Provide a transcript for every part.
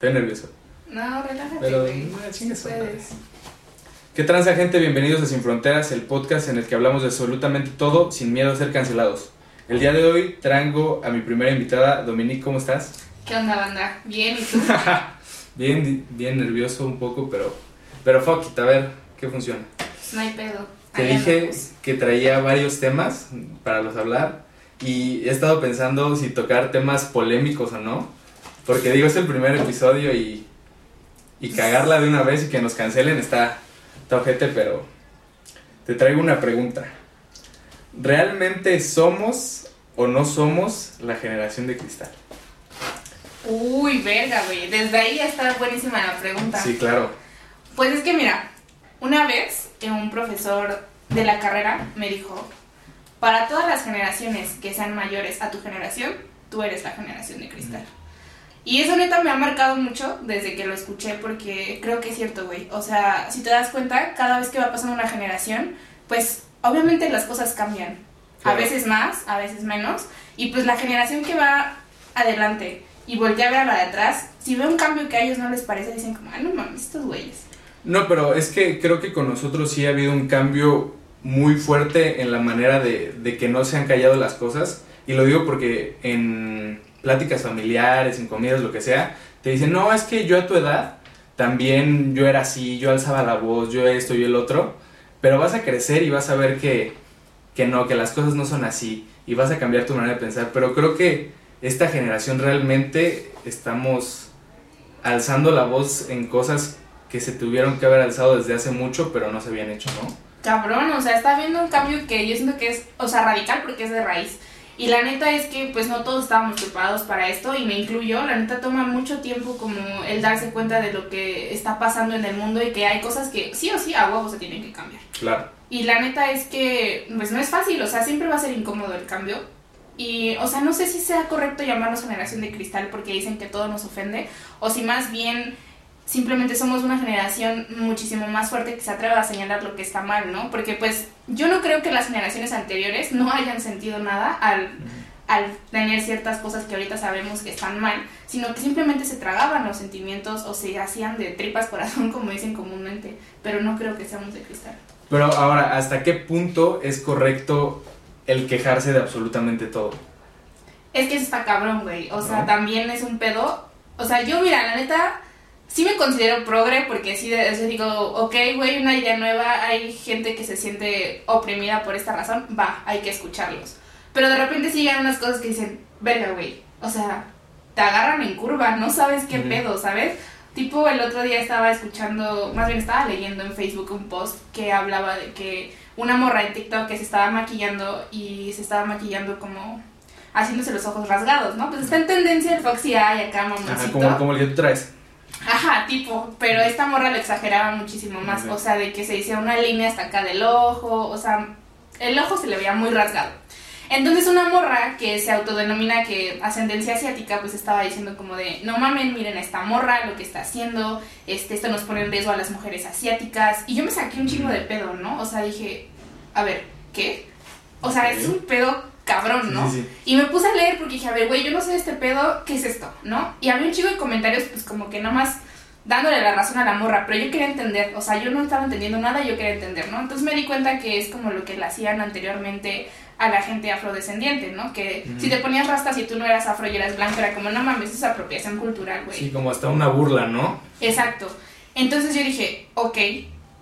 Estoy nervioso. No, relájate, Pero, no, chingue Sí su madre. puedes. ¿Qué transa gente? Bienvenidos a Sin Fronteras, el podcast en el que hablamos de absolutamente todo sin miedo a ser cancelados. El día de hoy traigo a mi primera invitada, Dominique, ¿cómo estás? ¿Qué onda, banda? Bien, ¿y tú? bien, bien nervioso un poco, pero, pero fuck it, a ver, ¿qué funciona? Pues no hay pedo. Te dije que traía varios temas para los hablar y he estado pensando si tocar temas polémicos o no, porque digo, es el primer episodio y, y cagarla de una vez y que nos cancelen está, está ojete, pero te traigo una pregunta. ¿Realmente somos o no somos la generación de cristal? Uy, verga, güey. Desde ahí ya está buenísima la pregunta. Sí, claro. Pues es que mira, una vez eh, un profesor de la carrera me dijo, para todas las generaciones que sean mayores a tu generación, tú eres la generación de cristal. Y eso neta me ha marcado mucho desde que lo escuché porque creo que es cierto, güey. O sea, si te das cuenta, cada vez que va pasando una generación, pues obviamente las cosas cambian. A veces más, a veces menos. Y pues la generación que va adelante y voltea a ver a la de atrás, si ve un cambio que a ellos no les parece, dicen como, ah, no mames, estos güeyes. No, pero es que creo que con nosotros sí ha habido un cambio muy fuerte en la manera de, de que no se han callado las cosas. Y lo digo porque en pláticas familiares, en comidas, lo que sea, te dicen, no, es que yo a tu edad también yo era así, yo alzaba la voz, yo esto y el otro. Pero vas a crecer y vas a ver que, que no, que las cosas no son así. Y vas a cambiar tu manera de pensar. Pero creo que esta generación realmente estamos alzando la voz en cosas que se tuvieron que haber alzado desde hace mucho, pero no se habían hecho, ¿no? Cabrón, o sea, está habiendo un cambio que yo siento que es, o sea, radical porque es de raíz. Y la neta es que pues no todos estábamos preparados para esto y me incluyo, la neta toma mucho tiempo como el darse cuenta de lo que está pasando en el mundo y que hay cosas que sí o sí a huevo se tienen que cambiar. Claro. Y la neta es que pues no es fácil, o sea, siempre va a ser incómodo el cambio. Y, o sea, no sé si sea correcto llamarnos generación de cristal porque dicen que todo nos ofende, o si más bien simplemente somos una generación muchísimo más fuerte que se atreve a señalar lo que está mal, ¿no? Porque pues yo no creo que las generaciones anteriores no hayan sentido nada al, al tener ciertas cosas que ahorita sabemos que están mal, sino que simplemente se tragaban los sentimientos o se hacían de tripas corazón, como dicen comúnmente, pero no creo que seamos de cristal. Pero ahora, ¿hasta qué punto es correcto el quejarse de absolutamente todo? Es que eso está cabrón, güey. O sea, ¿No? también es un pedo. O sea, yo, mira, la neta, sí me considero progre porque sí, de- o sea, digo, ok, güey, una idea nueva, hay gente que se siente oprimida por esta razón, va, hay que escucharlos. Pero de repente sí llegan unas cosas que dicen, verga, güey. O sea, te agarran en curva, no sabes qué pedo, ¿sabes? Tipo, el otro día estaba escuchando, más bien estaba leyendo en Facebook un post que hablaba de que una morra en TikTok que se estaba maquillando y se estaba maquillando como haciéndose los ojos rasgados, ¿no? Pues está en tendencia el Foxy Eye acá, mamoncito. Ajá, como, como el que tú traes. Ajá, tipo, pero esta morra lo exageraba muchísimo más, o sea, de que se hiciera una línea hasta acá del ojo, o sea, el ojo se le veía muy rasgado. Entonces una morra que se autodenomina que ascendencia asiática, pues estaba diciendo como de, no mamen, miren a esta morra, lo que está haciendo, este, esto nos pone en riesgo a las mujeres asiáticas. Y yo me saqué un chingo de pedo, ¿no? O sea, dije, a ver, ¿qué? O sea, es un pedo cabrón, ¿no? Sí, sí, Y me puse a leer porque dije, a ver, güey, yo no sé de este pedo, ¿qué es esto? ¿No? Y había un chico de comentarios, pues como que nomás dándole la razón a la morra, pero yo quería entender, o sea, yo no estaba entendiendo nada, yo quería entender, ¿no? Entonces me di cuenta que es como lo que le hacían anteriormente a la gente afrodescendiente, ¿no? Que si te ponías rastas y tú no eras afro y eras blanco, era como, no mames, es apropiación cultural, güey. Sí, como hasta una burla, ¿no? Exacto. Entonces yo dije, ok,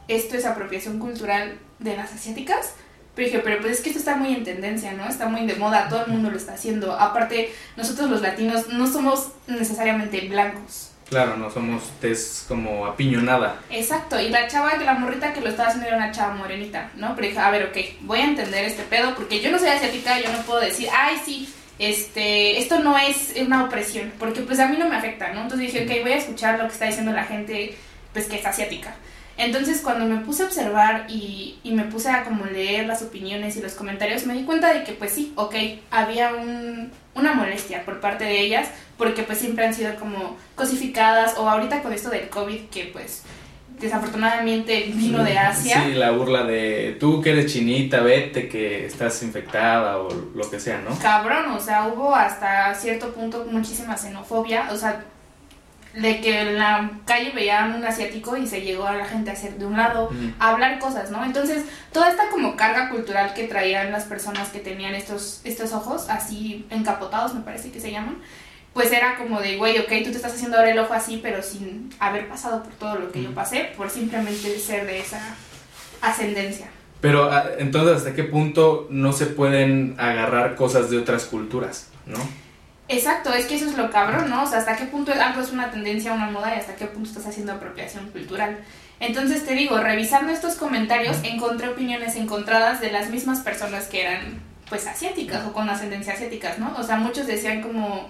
esto es apropiación cultural de las asiáticas. Pero dije, pero pues es que esto está muy en tendencia, ¿no? Está muy de moda, todo el mundo lo está haciendo. Aparte, nosotros los latinos no somos necesariamente blancos. Claro, no somos tez como apiñonada. Exacto, y la chava, la morrita que lo estaba haciendo era una chava morenita, ¿no? Pero dije, a ver, ok, voy a entender este pedo porque yo no soy asiática, yo no puedo decir, ay, sí, este, esto no es una opresión, porque pues a mí no me afecta, ¿no? Entonces dije, ok, voy a escuchar lo que está diciendo la gente, pues que es asiática. Entonces cuando me puse a observar y, y me puse a como leer las opiniones y los comentarios, me di cuenta de que pues sí, ok, había un, una molestia por parte de ellas, porque pues siempre han sido como cosificadas, o ahorita con esto del COVID, que pues desafortunadamente vino de Asia. Sí, la burla de tú que eres chinita, vete que estás infectada o lo que sea, ¿no? Cabrón, o sea, hubo hasta cierto punto muchísima xenofobia, o sea, de que en la calle veían un asiático y se llegó a la gente a hacer de un lado, a hablar cosas, ¿no? Entonces, toda esta como carga cultural que traían las personas que tenían estos, estos ojos así encapotados, me parece que se llaman, pues era como de, güey, ok, tú te estás haciendo ahora el ojo así, pero sin haber pasado por todo lo que yo pasé, por simplemente ser de esa ascendencia. Pero ah, entonces, ¿hasta qué punto no se pueden agarrar cosas de otras culturas, no? Exacto, es que eso es lo cabrón, ¿no? O sea, hasta qué punto algo es una tendencia, una moda y hasta qué punto estás haciendo apropiación cultural. Entonces te digo, revisando estos comentarios, encontré opiniones encontradas de las mismas personas que eran, pues, asiáticas o con ascendencia asiáticas, ¿no? O sea, muchos decían como,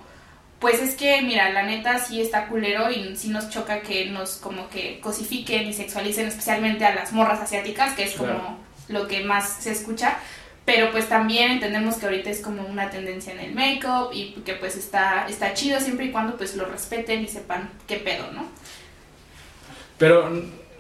pues es que, mira, la neta sí está culero y sí nos choca que nos como que cosifiquen y sexualicen especialmente a las morras asiáticas, que es como lo que más se escucha pero pues también entendemos que ahorita es como una tendencia en el make-up y que pues está, está chido siempre y cuando pues lo respeten y sepan qué pedo, ¿no? Pero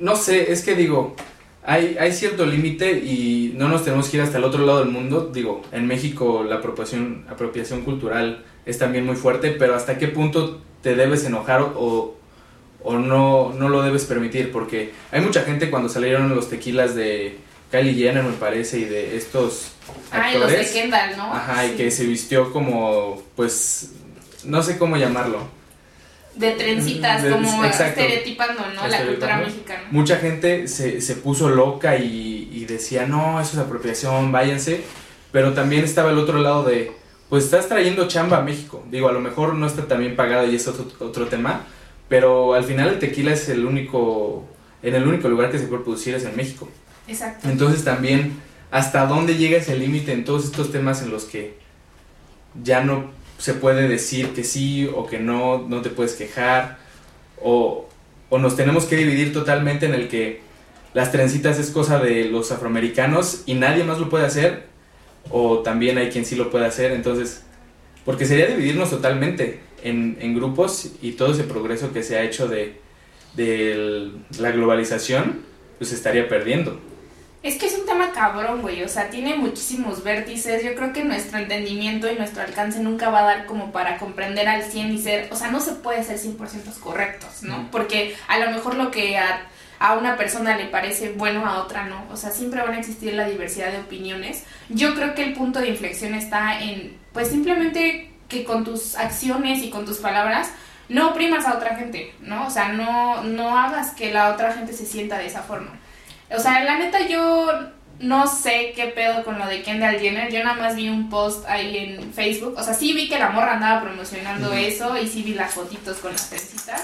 no sé, es que digo, hay, hay cierto límite y no nos tenemos que ir hasta el otro lado del mundo. Digo, en México la apropiación, apropiación cultural es también muy fuerte, pero hasta qué punto te debes enojar o, o no, no lo debes permitir, porque hay mucha gente cuando salieron los tequilas de Kylie Jenner me parece y de estos actores. los de Kendall, ¿no? Ajá, y que se vistió como, pues, no sé cómo llamarlo. De trencitas, como estereotipando, ¿no? La cultura mexicana. Mucha gente se, se puso loca y, y, decía, no, eso es apropiación, váyanse. Pero también estaba el otro lado de, pues estás trayendo chamba a México. Digo, a lo mejor no está tan bien pagado y es otro, otro tema, pero al final el tequila es el único, en el único lugar que se puede producir es en México. Exacto. Entonces también, ¿hasta dónde llega ese límite en todos estos temas en los que ya no se puede decir que sí o que no, no te puedes quejar? O, o nos tenemos que dividir totalmente en el que las trencitas es cosa de los afroamericanos y nadie más lo puede hacer, o también hay quien sí lo puede hacer, entonces, porque sería dividirnos totalmente en, en grupos y todo ese progreso que se ha hecho de, de la globalización, pues estaría perdiendo. Es que es un tema cabrón, güey. O sea, tiene muchísimos vértices. Yo creo que nuestro entendimiento y nuestro alcance nunca va a dar como para comprender al 100 y ser. O sea, no se puede ser 100% correctos, ¿no? Porque a lo mejor lo que a, a, una persona le parece bueno, a otra no. O sea, siempre van a existir la diversidad de opiniones. Yo creo que el punto de inflexión está en, pues simplemente que con tus acciones y con tus palabras no oprimas a otra gente, ¿no? O sea, no, no hagas que la otra gente se sienta de esa forma. O sea, la neta yo no sé qué pedo con lo de Kendall Jenner. Yo nada más vi un post ahí en Facebook. O sea, sí vi que la morra andaba promocionando eso y sí vi las fotitos con las trencitas.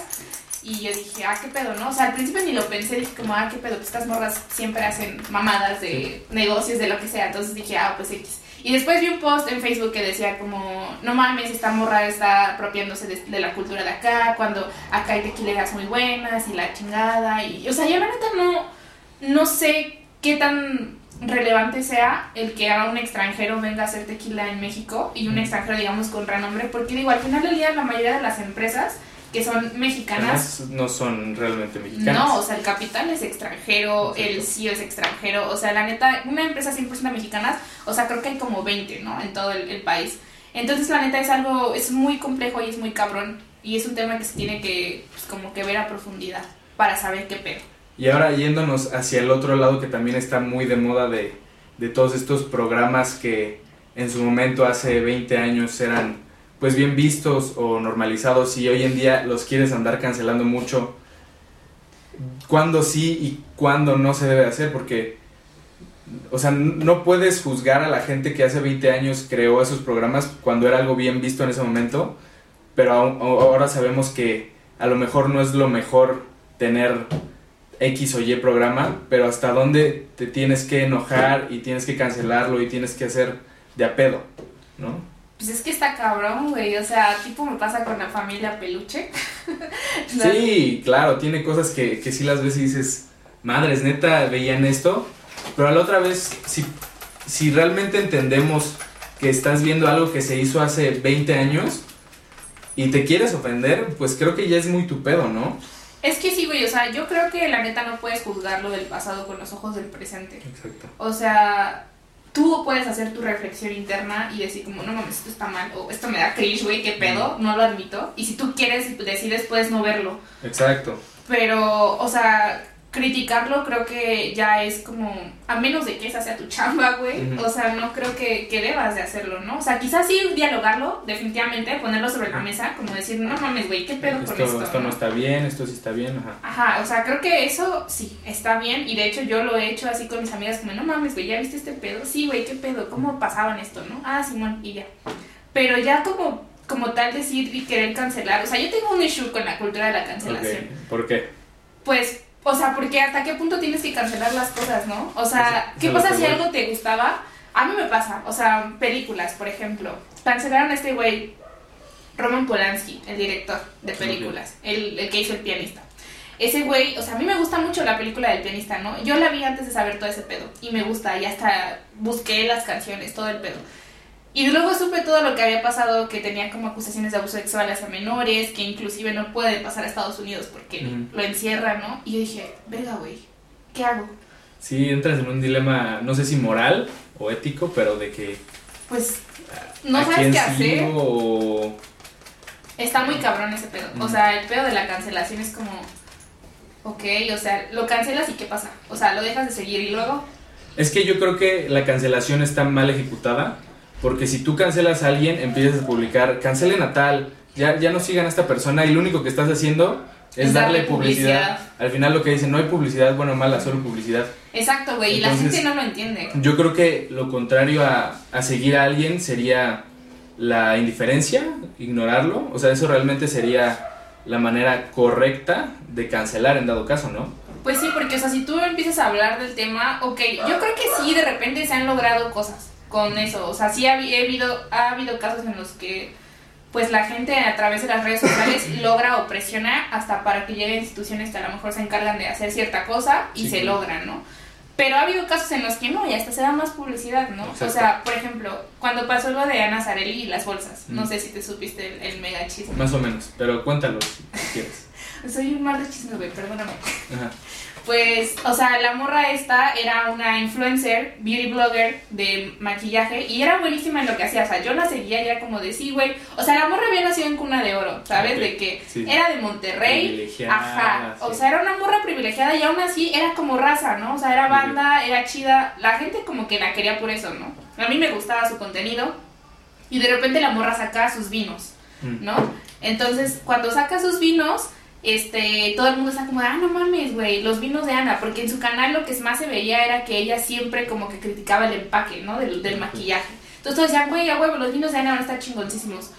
Y yo dije, ah, qué pedo, ¿no? O sea, al principio ni lo pensé, dije como, ah, qué pedo, pues estas morras siempre hacen mamadas de negocios, de lo que sea. Entonces dije, ah, pues X. Y después vi un post en Facebook que decía como, no mames, esta morra está apropiándose de, la cultura de acá, cuando acá hay tequileras muy buenas y la chingada. Y, o sea, yo la neta no, no sé qué tan relevante sea el que a un extranjero venga a hacer tequila en México y un extranjero, digamos, con renombre, porque digo, al final del día la mayoría de las empresas que son mexicanas. no son realmente mexicanas. No, o sea, el capital es extranjero, el CEO es extranjero, o sea, la neta, una empresa 100% mexicana, o sea, creo que hay como 20, ¿no? En todo el, país. Entonces, la neta es algo, es muy complejo y es muy cabrón, y es un tema que se tiene que, pues, como que ver a profundidad para saber qué pedo. Y ahora yéndonos hacia el otro lado que también está muy de moda de, de todos estos programas que en su momento hace 20 años eran pues bien vistos o normalizados y hoy en día los quieres andar cancelando mucho, cuándo sí y cuándo no se debe hacer, porque, o sea, no puedes juzgar a la gente que hace 20 años creó esos programas cuando era algo bien visto en ese momento, pero ahora sabemos que a lo mejor no es lo mejor tener X o Y programa, pero hasta dónde te tienes que enojar y tienes que cancelarlo y tienes que hacer de a pedo, ¿no? Pues es que está cabrón, güey. O sea, tipo me pasa con la familia peluche. sí, claro, tiene cosas que, que sí las ves y dices, madres, neta, veían esto. Pero a la otra vez, si, si realmente entendemos que estás viendo algo que se hizo hace 20 años y te quieres ofender, pues creo que ya es muy tu pedo, ¿no? Es que sí, güey, o sea, yo creo que la neta no puedes juzgar lo del pasado con los ojos del presente. Exacto. O sea, tú puedes hacer tu reflexión interna y decir como, no mames, esto está mal, o esto me da cringe, güey, qué pedo, no lo admito. Y si tú quieres y decides, puedes no verlo. Exacto. Pero, o sea, criticarlo creo que ya es como, a menos de que esa sea tu chamba, güey, o sea, no creo que, que debas de hacerlo, ¿no? O sea, quizás sí dialogarlo, definitivamente, ponerlo sobre la mesa, como decir, no mames, güey, ¿qué pedo Esto, con esto? esto no no? está bien, esto sí está bien, ajá. Ajá, o sea, creo que eso sí, está bien. Y de hecho yo lo he hecho así con mis amigas, como, no mames, güey, ¿ya viste este pedo? Sí, güey, ¿qué pedo? ¿Cómo pasaban esto, no? Ah, Simón, y ya. Pero ya como, como tal decir y querer cancelar, o sea, yo tengo un issue con la cultura de la cancelación. ¿Por qué? Pues, o sea, porque hasta qué punto tienes que cancelar las cosas, ¿no? O sea, ¿qué pasa si algo te gustaba? A mí me pasa, o sea, películas, por ejemplo. Cancelaron a este güey, Roman Polanski, el director de películas, el, el que hizo el pianista. Ese güey, o sea, a mí me gusta mucho la película del pianista, ¿no? Yo la vi antes de saber todo ese pedo y me gusta, y hasta busqué las canciones, todo el pedo. Y luego supe todo lo que había pasado, que tenía como acusaciones de abuso sexual hacia menores, que inclusive no puede pasar a Estados Unidos porque lo encierran, ¿no? Y yo dije, verga, güey, ¿qué hago? Sí, entras en un dilema, no sé si moral o ético, pero de que Pues no a sabes quién qué hacer. o... Está muy cabrón ese pedo. O sea, el pedo de la cancelación es como, ok, o sea, lo cancelas y ¿qué pasa? O sea, lo dejas de seguir y luego, Es que yo creo que la cancelación está mal ejecutada, porque si tú cancelas a alguien, empiezas a publicar, cancelen a tal, ya, ya no sigan a esta persona y lo único que estás haciendo es, Es darle darle publicidad. publicidad. Al final lo que dicen, no hay publicidad, bueno o mala, solo publicidad. exacto, güey, y la gente no lo entiende. Yo creo que lo contrario a, a seguir a alguien sería la indiferencia, ignorarlo. O sea, eso realmente sería la manera correcta de cancelar en dado caso, ¿no? Pues sí, porque, o sea, si tú empiezas a hablar del tema, ok, yo creo que sí, de repente se han logrado cosas con eso. O sea, sí ha, habido, ha habido casos en los que, pues, la gente a través de las redes sociales logra o presiona hasta para que lleguen instituciones que a lo mejor se encargan de hacer cierta cosa y Sí, se logran, ¿no? Pero ha habido casos en los que no, y hasta se da más publicidad, ¿no? Exacto. O sea, por ejemplo, cuando pasó lo de Ana Zarelli y las bolsas, no Mm. sé si te supiste el, el mega chisme. Más o menos, pero cuéntalo si quieres. Soy un mal de chisme, güey, perdóname. Ajá. Pues, o sea, la morra esta era una influencer, beauty blogger de maquillaje y era buenísima en lo que hacía. O sea, yo la seguía ya como de sí, güey. O sea, la morra había nacido en cuna de oro, ¿sabes? De que sí. era de Monterrey. Privilegiada, Ajá. O sea, era una morra privilegiada y aún así era como raza, ¿no? O sea, era banda, era chida. La gente como que la quería por eso, ¿no? A mí me gustaba su contenido. Y de repente la morra sacaba sus vinos. Mm. ¿no? Entonces, cuando saca sus vinos, este, todo el mundo está como, ah, no mames, güey, los vinos de Ana, porque en su canal lo que más se veía era que ella siempre como que criticaba el empaque, ¿no? Del, del maquillaje. Entonces todos decían, güey, a huevo, los vinos de Ana van a estar chingoncísimos.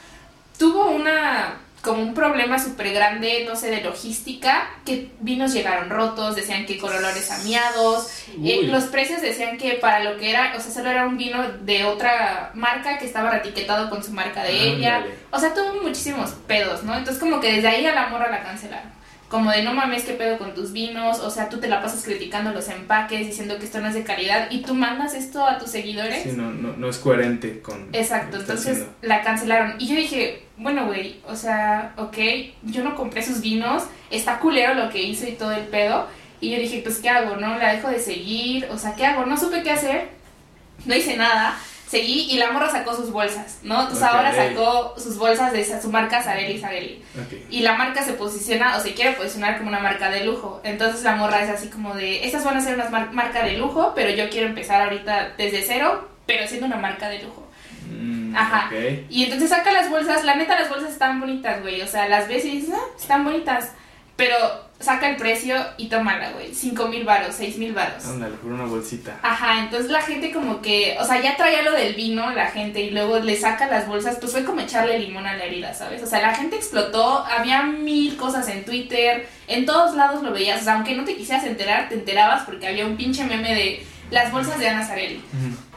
Tuvo una, como un problema súper grande, no sé, de logística, que vinos llegaron rotos, decían que con olores a miados, eh, los precios decían que para lo que era, o sea, solo era un vino de otra marca que estaba retiquetado con su marca de ella. O sea, tuvo muchísimos pedos, ¿no? Entonces como que desde ahí a la morra la cancelaron. Como de no mames, qué pedo con tus vinos, o sea, tú te la pasas criticando los empaques, diciendo que esto no es de calidad, y tú mandas esto a tus seguidores. Sí, no, no, no es coherente con... Exacto, entonces haciendo. la cancelaron. Y yo dije, bueno, güey, o sea, ok, yo no compré sus vinos, está culero lo que hizo y todo el pedo. Y yo dije, pues, ¿qué hago, no? La dejo de seguir, o sea, ¿qué hago? No supe qué hacer, no hice nada. Seguí y la morra sacó sus bolsas, ¿no? Entonces Ok. ahora sacó sus bolsas de esa- su marca Sarelli Sarelli. Ok. Y la marca se posiciona o se quiere posicionar como una marca de lujo. Entonces la morra es así como de, estas van a ser una mar- marca de lujo, pero yo quiero empezar ahorita desde cero, pero siendo una marca de lujo. Mm, Ajá. Y entonces saca las bolsas, la neta las bolsas están bonitas, güey. O sea, las ves y dices, ah, están bonitas. Pero saca el precio y tómala, güey. Cinco mil varos, seis mil varos. Ándale, por una bolsita. Ajá, entonces la gente como que, o sea, ya traía lo del vino, la gente, y luego le saca las bolsas, pues fue como echarle limón a la herida, ¿sabes? O sea, la gente explotó, había mil cosas en Twitter, en todos lados lo veías, o sea, aunque no te quisieras enterar, te enterabas porque había un pinche meme de las bolsas de Ana Zarelli.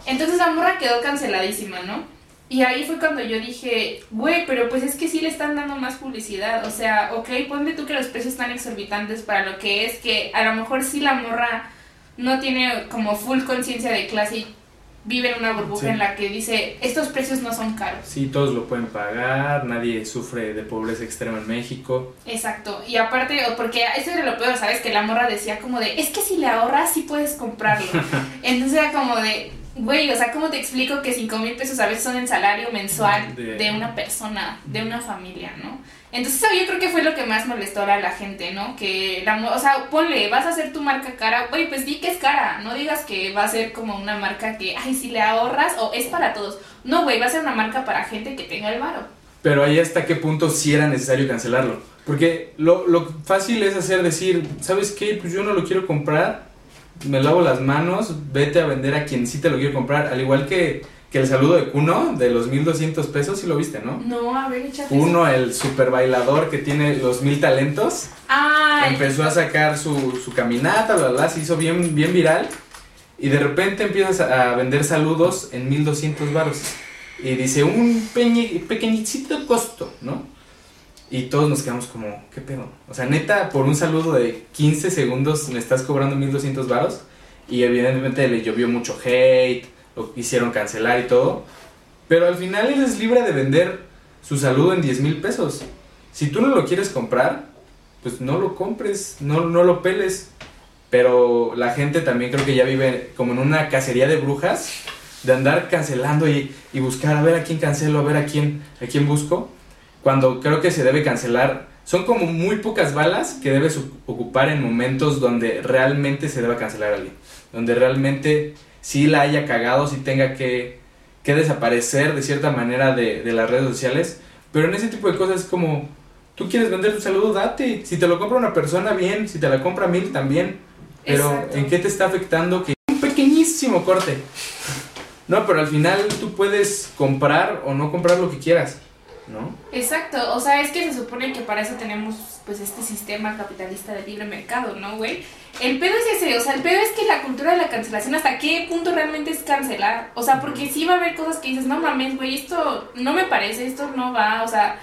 Entonces la morra quedó canceladísima, ¿no? Y ahí fue cuando yo dije, güey, pero pues es que sí le están dando más publicidad. O sea, ok, ponle tú que los precios están exorbitantes para lo que es, que a lo mejor sí la morra no tiene como full conciencia de clase y vive en una burbuja Sí. en la que dice, estos precios no son caros. Sí, todos lo pueden pagar, nadie sufre de pobreza extrema en México. Exacto. Y aparte, porque eso era lo peor, ¿sabes? Que la morra decía como de, es que si le ahorras sí puedes comprarlo. Entonces era como de, Güey, o sea, ¿cómo te explico que 5 mil pesos a veces son el salario mensual De- de... una persona, de una familia, ¿no? Entonces, eso yo creo que fue lo que más molestó a la gente, ¿no? Que, la, o sea, ponle, vas a hacer tu marca cara, güey, pues di que es cara, no digas que va a ser como una marca que, ay, si le ahorras o es para todos. No, güey, va a ser una marca para gente que tenga el varo. Pero ahí hasta qué punto sí era necesario cancelarlo. Porque lo, lo fácil es hacer decir, ¿sabes qué? Pues yo no lo quiero comprar, me lavo las manos, vete a vender a quien sí te lo quiero comprar. Al igual que, que el saludo de Kuno, de los 1200 pesos, sí lo viste, ¿no? No, a ver, échate. Kuno, el super bailador que tiene los mil talentos, Ay, empezó a sacar su, su caminata, bla, bla, se hizo bien, bien viral. Y de repente empiezas a, vender saludos en 1200 baros. Y dice, un pequeñito costo, ¿no? Y todos nos quedamos como, ¿qué pedo? O sea, neta, por un saludo de 15 segundos me estás cobrando 1200 varos. Y evidentemente le llovió mucho hate, lo hicieron cancelar y todo. Pero al final él es libre de vender su saludo en 10 mil pesos. Si tú no lo quieres comprar, pues no lo compres, no, no lo peles. Pero la gente también creo que ya vive como en una cacería de brujas, de andar cancelando y, y buscar a ver a quién cancelo, a ver a quién, a quién busco. Cuando creo que se debe cancelar, son como muy pocas balas que debes ocu- ocupar en momentos donde realmente se deba cancelar a alguien. Donde realmente sí la haya cagado, sí tenga que, que desaparecer de cierta manera de, de las redes sociales. Pero en ese tipo de cosas es como, tú quieres vender tu saludo, date. Si te lo compra una persona, bien. Si te la compra mil, también. Pero Exacto. ¿en qué te está afectando que un pequeñísimo corte? No, pero al final tú puedes comprar o no comprar lo que quieras, ¿no? Exacto, o sea, es que se supone que para eso tenemos pues este sistema capitalista de libre mercado, ¿no, güey? El pedo es ese, o sea, el pedo es que la cultura de la cancelación, ¿hasta qué punto realmente es cancelar? O sea, porque sí va a haber cosas que dices, no mames, güey, esto no me parece, esto no va, o sea,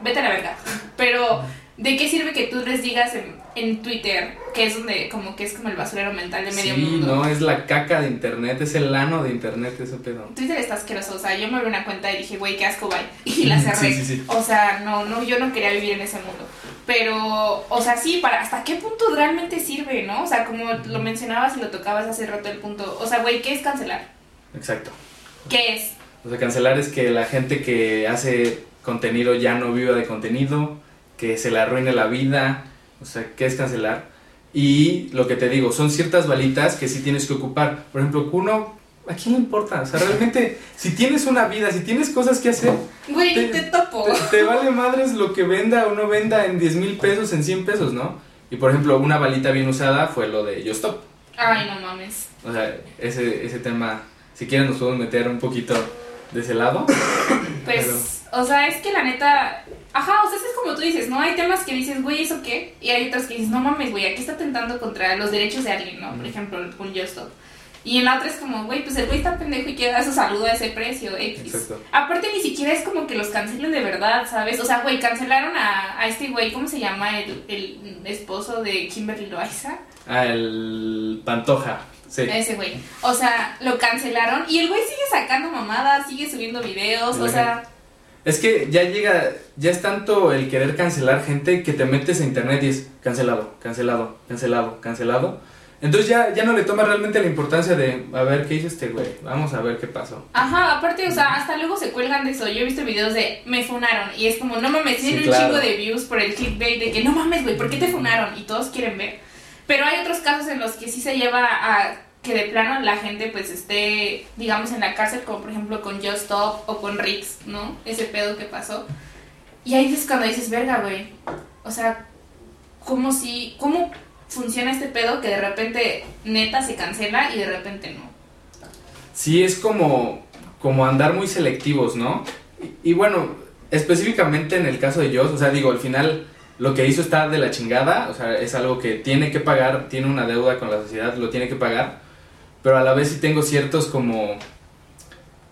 vete a la verga. Pero, ¿de qué sirve que tú les digas en, en Twitter, que es donde, como que es como el basurero mental de medio sí, mundo? no, es la caca de internet, es el ano de internet ese pedo. Twitter está asqueroso, o sea, yo me abrí una cuenta y dije, güey, qué asco, bye, y la cerré. Sí, sí, sí. O sea, no, no, yo no quería vivir en ese mundo. Pero, o sea, sí, para hasta qué punto realmente sirve, ¿no? O sea, como lo mencionabas y lo tocabas hace rato el punto. O sea, güey, ¿qué es cancelar? Exacto. ¿Qué es? O sea, cancelar es que la gente que hace contenido ya no viva de contenido, que se le arruine la vida. O sea, ¿qué es cancelar? Y lo que te digo, son ciertas balitas que sí tienes que ocupar. Por ejemplo, Kuno, ¿a quién le importa? O sea, realmente, si tienes una vida, si tienes cosas que hacer, Güey, Te- te, topo. te, te vale madres lo que venda o no venda en 10 mil pesos, en 100 pesos, ¿no? Y por ejemplo, una balita bien usada fue lo de Yo Stop. Ay, no mames. O sea, ese, ese tema, si quieren nos podemos meter un poquito de ese lado. Pues, o sea, es que la neta. Ajá, o sea, es como tú dices, ¿no? Hay temas que dices, güey, ¿eso qué? Y hay otros que dices, no mames, güey, aquí está tentando contra los derechos de alguien, ¿no? Por ejemplo, un Just Stop. Y en la otra es como, güey, pues el güey está pendejo y quiere dar su saludo a ese precio, X. Exacto. Aparte, ni siquiera es como que los cancelen de verdad, ¿sabes? O sea, güey, cancelaron a, a este güey, ¿cómo se llama? El, el esposo de Kimberly Loaiza. Ah, el Pantoja. Sí. Ese güey. O sea, lo cancelaron y el güey sigue sacando mamadas, sigue subiendo videos, o sea. Es que ya llega, ya es tanto el querer cancelar gente que te metes a internet y es cancelado, cancelado, cancelado, cancelado. Entonces ya, ya no le tomas realmente la importancia de, a ver, ¿qué hizo este güey? Vamos a ver qué pasó. Ajá, aparte, o sea, hasta luego se cuelgan de eso. Yo he visto videos de me funaron y es como, no mames, Sí, tienen claro. un chingo de views por el clickbait de que no mames, güey, ¿por qué te funaron? Y todos quieren ver. Pero hay otros casos en los que sí se lleva a que de plano la gente pues esté, digamos, en la cárcel, como por ejemplo con Just Stop o con Rix, ¿no? Ese pedo que pasó. Y ahí es cuando dices, verga, güey. O sea, ¿cómo si, cómo funciona este pedo que de repente neta se cancela y de repente no? Sí, es como, como andar muy selectivos, ¿no? Y, y bueno, específicamente en el caso de Joss, o sea, digo, al final lo que hizo está de la chingada, o sea, es algo que tiene que pagar, tiene una deuda con la sociedad, lo tiene que pagar, pero a la vez sí tengo ciertos como,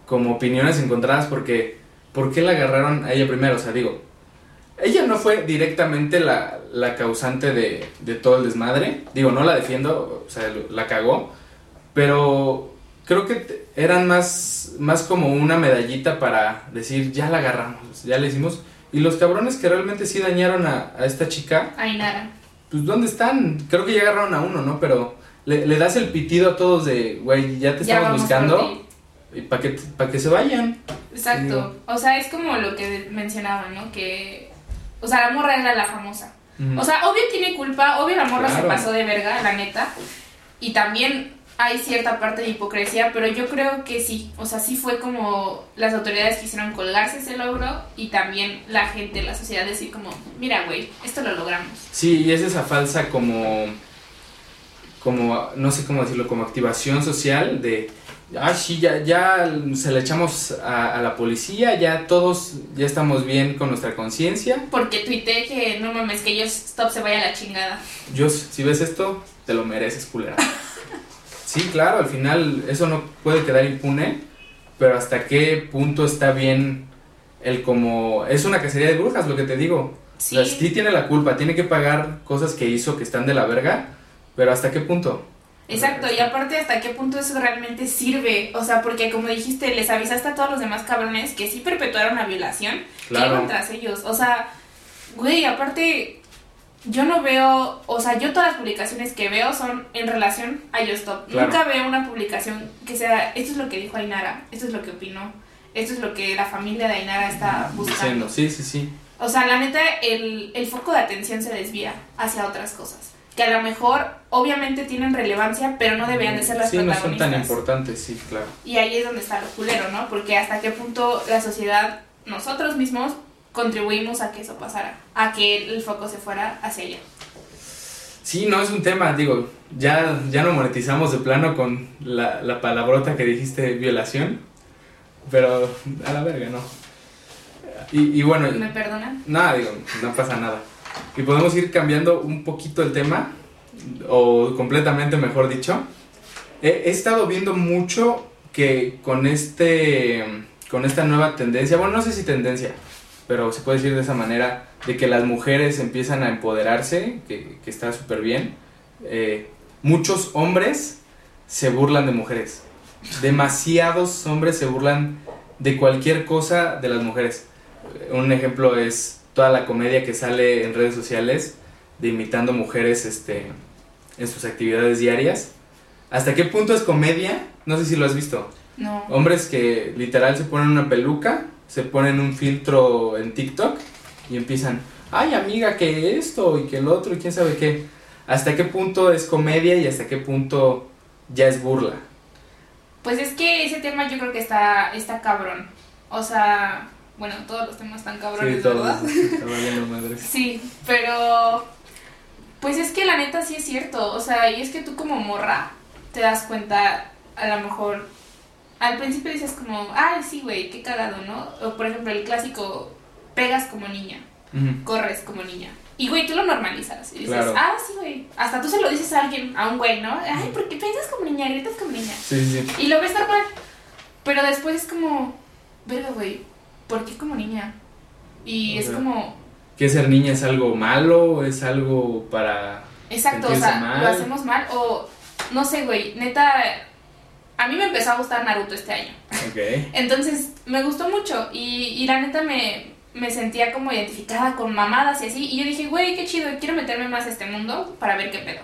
como opiniones encontradas porque, ¿por qué la agarraron a ella primero? O sea, digo, ella no fue directamente la, la causante de, de todo el desmadre, digo, no la defiendo, o sea, la cagó, pero creo que eran más, más como una medallita para decir, ya la agarramos, ya le hicimos. Y los cabrones que realmente sí dañaron a, a esta chica, Ay, nada. pues ¿dónde están? Creo que ya agarraron a uno, ¿no? Pero le, le das el pitido a todos de, güey, ya te Ya estamos buscando. Y para que, para que se vayan. Exacto. O sea, es como lo que mencionaban, ¿no? Que. O sea, la morra era la famosa. O sea, obvio tiene culpa, obvio la morra Claro. se pasó de verga, la neta. Y también hay cierta parte de hipocresía, pero yo creo que sí. O sea, sí fue como las autoridades quisieron colgarse ese logro y también la gente, la sociedad decir como, mira, güey, esto lo logramos. Sí, y es esa falsa como, como, no sé cómo decirlo, como activación social de, ah, sí, ya, ya se le echamos a, a la policía, ya todos, ya estamos bien con nuestra conciencia. Porque tuiteé que no mames, que ellos stop se vaya a la chingada. Yo, si ves esto, te lo mereces, culera. Sí, claro, al final eso no puede quedar impune, pero hasta qué punto está bien el como... Es una cacería de brujas, lo que te digo. Sí. Sea, sí tiene la culpa, tiene que pagar cosas que hizo que están de la verga, pero hasta qué punto. Exacto, y aparte hasta qué punto eso realmente sirve, o sea, porque como dijiste, les avisaste a todos los demás cabrones que sí perpetuaron la violación, que Claro. iban tras ellos, o sea, güey, aparte, yo no veo, o sea, yo todas las publicaciones que veo son en relación a YoStop, Claro. nunca veo una publicación que sea, esto es lo que dijo Ainara, esto es lo que opinó, esto es lo que la familia de Ainara está buscando. Diciendo, sí, sí, sí. O sea, la neta, el, el foco de atención se desvía hacia otras cosas. Que a lo mejor, obviamente, tienen relevancia, pero no deberían de ser las Sí, no son protagonistas. tan importantes, sí, claro. y ahí es donde está lo culero, ¿no? Porque hasta qué punto la sociedad, nosotros mismos, contribuimos a que eso pasara. A que el foco se fuera hacia allá. Sí, no es un tema, digo, ya, ya no monetizamos de plano con la, la palabrota que dijiste violación, pero a la verga, no. Y, y bueno, ¿Me perdonan? nada, digo, no pasa nada. Y podemos ir cambiando un poquito el tema, o completamente mejor dicho. He, estado viendo mucho que con este, con esta nueva tendencia, bueno, no sé si tendencia, pero se puede decir de esa manera, de que las mujeres empiezan a empoderarse, que, está súper bien. Eh, muchos hombres se burlan de mujeres. Demasiados hombres se burlan de cualquier cosa de las mujeres. Un ejemplo es toda la comedia que sale en redes sociales de imitando mujeres este, en sus actividades diarias. ¿Hasta qué punto es comedia? No sé si lo has visto. No. Hombres que literal se ponen una peluca, se ponen un filtro en TikTok y empiezan, ay amiga, que esto y que el otro y quién sabe qué. ¿Hasta qué punto es comedia y hasta qué punto ya es burla? Pues es que ese tema yo creo que está, está cabrón. O sea, bueno, todos los temas están cabrones, ¿verdad? está valiendo madres. Sí, pero pues es que la neta sí es cierto, o sea, y es que tú como morra te das cuenta, a lo mejor, al principio dices como, ay, sí, güey, qué cagado, ¿no? O por ejemplo, el clásico, pegas como niña, corres como niña. Y güey, tú lo normalizas. Y dices, Claro. ah, sí, güey. Hasta tú se lo dices a alguien, a un güey, ¿no? Ay, ¿por qué pegas como niña? Gritas como niña. Sí, sí, sí. Y lo ves normal. Pero después es como, verga, güey, ¿por qué como niña? Y O es sea, como, ¿Que ser niña es algo malo? ¿Es algo para...? Exacto, o sea, mal. lo hacemos mal o no sé, güey, neta a mí me empezó a gustar Naruto este año. Ok. Entonces, me gustó mucho y, y la neta me, me sentía como identificada con mamadas y así y yo dije, güey, qué chido, quiero meterme más a este mundo para ver qué pedo.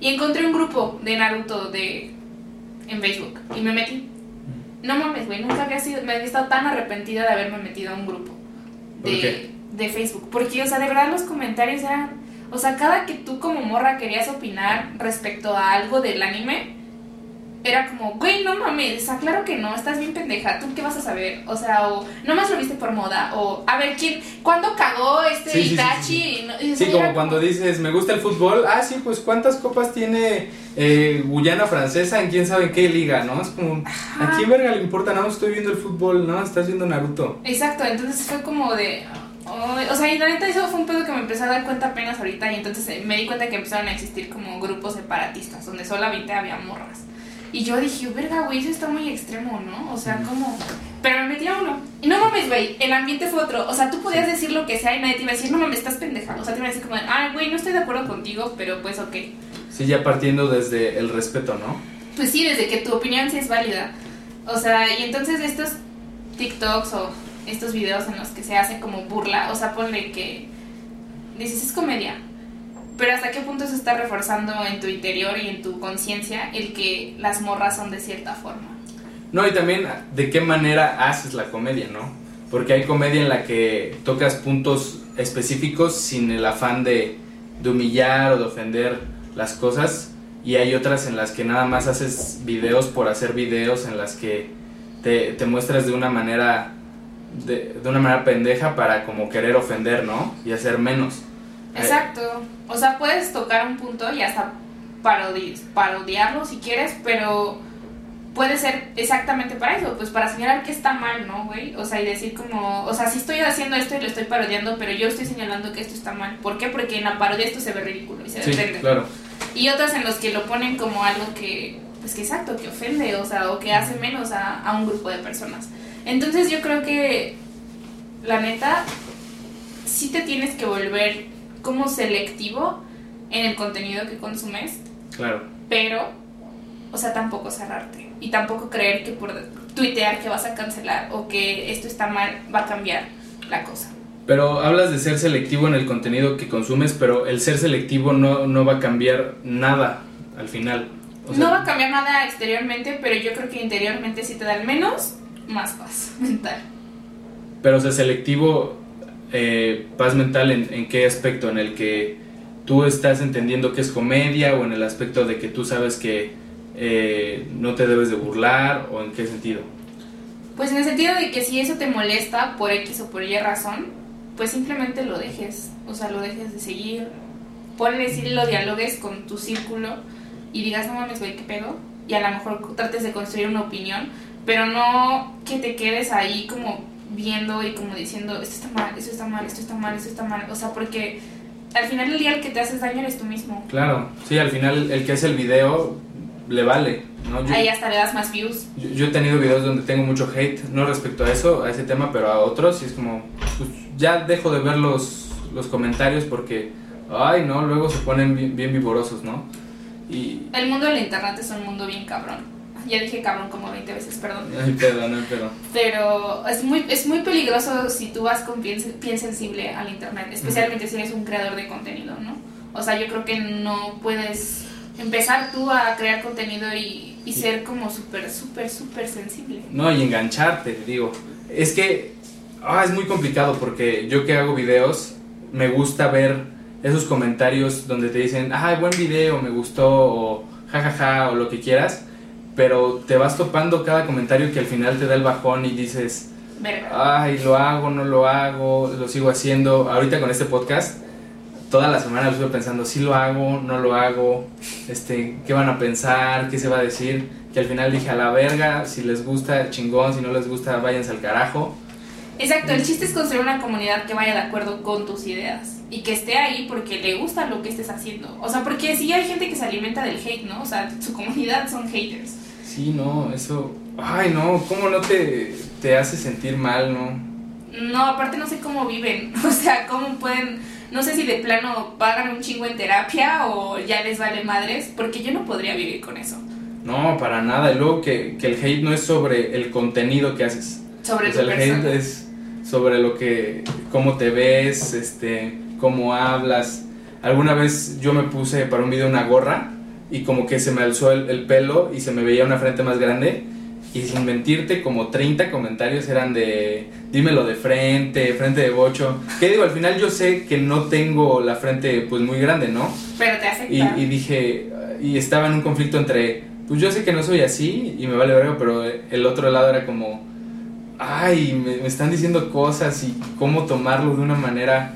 Y encontré un grupo de Naruto de en Facebook y me metí. No mames, güey, nunca había sido me había estado tan arrepentida de haberme metido a un grupo ¿Por de, de Facebook. Porque, o sea, de verdad los comentarios eran. O sea, cada que tú como morra querías opinar respecto a algo del anime, era como, güey, no mames, o sea, claro que no, estás bien pendeja, ¿tú qué vas a saber? O sea, o nomás lo viste por moda, o a ver, ¿quién, ¿cuándo cagó este Sí, sí, sí, Itachi? sí. No- o Sí, sea, como cuando dices, me gusta el fútbol, ah, sí, pues ¿cuántas copas tiene eh, Guyana Francesa en quién sabe qué liga, no? Es como, ¿a quién verga le importa? No, estoy viendo el fútbol, no, estás viendo Naruto. Exacto, entonces fue como de... "Ay", o sea, y la neta eso fue un pedo que me empecé a dar cuenta apenas ahorita y entonces eh, me di cuenta que empezaron a existir como grupos separatistas donde solamente había morras. Y yo dije, verga, güey, eso está muy extremo, ¿no? O sea, como... Pero me metí a uno. Y no mames, güey, el ambiente fue otro. O sea, tú podías decir lo que sea y nadie te iba a decir, no mames, estás pendeja. O sea, te iba a decir como, ay, güey, no estoy de acuerdo contigo, pero pues ok. Sí, ya partiendo desde el respeto, ¿no? Pues sí, desde que tu opinión sí es válida. O sea, y entonces estos TikToks o estos videos en los que se hace como burla, o sea, ponle que dices es comedia. pero hasta qué punto se está reforzando en tu interior y en tu conciencia el que las morras son de cierta forma. No, y también de qué manera haces la comedia, ¿no? Porque hay comedia en la que tocas puntos específicos sin el afán de, de humillar o de ofender las cosas y hay otras en las que nada más haces videos por hacer videos en las que te, te muestras de una manera de, de, una manera pendeja para como querer ofender, ¿no? Y hacer menos. Exacto. O sea, puedes tocar un punto y hasta parodi parodiarlo si quieres, pero puede ser exactamente para eso, pues para señalar que está mal, ¿no, güey? O sea, y decir como, o sea, si estoy haciendo esto y lo estoy parodiando, pero yo estoy señalando que esto está mal. ¿Por qué? Porque en la parodia esto se ve ridículo y se sí, claro. Y otras en los que lo ponen como algo que, pues que exacto, que ofende, o sea, o que hace menos a, a un grupo de personas. Entonces yo creo que, la neta, sí te tienes que volver como selectivo en el contenido que consumes. Claro. Pero, o sea, tampoco cerrarte. Y tampoco creer que por tuitear que vas a cancelar o que esto está mal va a cambiar la cosa. Pero hablas de ser selectivo en el contenido que consumes, pero el ser selectivo no, no va a cambiar nada al final. O sea, no va a cambiar nada exteriormente, pero yo creo que interiormente sí te da al menos más paz mental. Pero o sea, selectivo, eh, paz mental en, en qué aspecto, en el que tú estás entendiendo que es comedia o en el aspecto de que tú sabes que eh, no te debes de burlar o en qué sentido? Pues en el sentido de que si eso te molesta por X o por Y razón, pues simplemente lo dejes, o sea, lo dejes de seguir, ponle decir lo dialogues con tu círculo y digas, no mames, güey, ¿qué pedo? Y a lo mejor trates de construir una opinión, pero no que te quedes ahí como viendo y como diciendo, esto está mal, esto está mal, esto está mal, esto está mal, o sea, porque al final del día el que te haces daño eres tú mismo. Claro, sí, al final el que hace el video le vale. ¿no? Yo, Ahí hasta le das más views. Yo, yo, he tenido videos donde tengo mucho hate, no respecto a eso, a ese tema, pero a otros, y es como, pues ya dejo de ver los, los comentarios porque, ay, no, luego se ponen bien, bien vivorosos, ¿no? Y... El mundo del internet es un mundo bien cabrón. Ya dije cabrón como 20 veces, perdón. Pedo, no hay pedo. Pero es muy, es muy peligroso si tú vas con piel, piel sensible al internet, especialmente uh -huh. si eres un creador de contenido, ¿no? O sea, yo creo que no puedes empezar tú a crear contenido y, y ser como súper, súper, súper sensible. No, y engancharte, digo. Es que ah, es muy complicado porque yo que hago videos, me gusta ver esos comentarios donde te dicen, ah, buen video, me gustó, o jajaja, ja, ja, o lo que quieras, pero te vas topando cada comentario que al final te da el bajón y dices, ay, lo hago, no lo hago, lo sigo haciendo. Ahorita con este podcast toda la semana lo estuve pensando, si lo hago, no lo hago, este, qué van a pensar, qué se va a decir, que al final dije a la verga, si les gusta, chingón, si no les gusta, váyanse al carajo. Exacto, el chiste es construir una comunidad que vaya de acuerdo con tus ideas y que esté ahí porque le gusta lo que estés haciendo. O sea, porque sí hay gente que se alimenta del hate, ¿no? O sea, su comunidad son haters. Sí, no, eso... Ay, no, ¿cómo no te, te hace sentir mal, no? No, aparte no sé cómo viven, o sea, cómo pueden no sé si de plano pagan un chingo en terapia o ya les vale madres, porque yo no podría vivir con eso. No, para nada. Y luego que, que el hate no es sobre el contenido que haces. Sobre sea, tu el persona. hate es sobre lo que, cómo te ves, este, cómo hablas. Alguna vez yo me puse para un video una gorra y como que se me alzó el, el pelo y se me veía una frente más grande y sin mentirte como 30 comentarios eran de dímelo de frente, frente de bocho. Que digo, al final yo sé que no tengo la frente pues muy grande, ¿no? Pero te afecta. Y, y dije, y estaba en un conflicto entre, pues yo sé que no soy así y me vale verga, pero el otro lado era como, ay, me, me están diciendo cosas y cómo tomarlo de una manera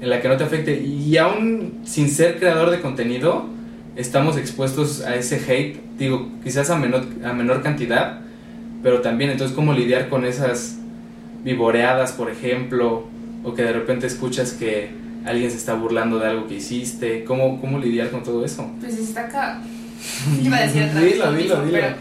en la que no te afecte. Y aún sin ser creador de contenido, estamos expuestos a ese hate, digo, quizás a menor, a menor cantidad, pero también entonces cómo lidiar con esas vivoreadas, por ejemplo, o que de repente escuchas que alguien se está burlando de algo que hiciste, cómo, cómo lidiar con todo eso. Pues está acá. Iba a decir otra vez dilo, lo dilo, dilo. pero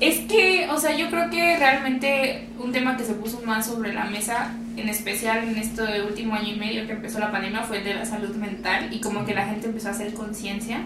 es que, o sea, yo creo que realmente un tema que se puso más sobre la mesa, en especial en este último año y medio que empezó la pandemia, fue el de la salud mental y como que la gente empezó a hacer conciencia.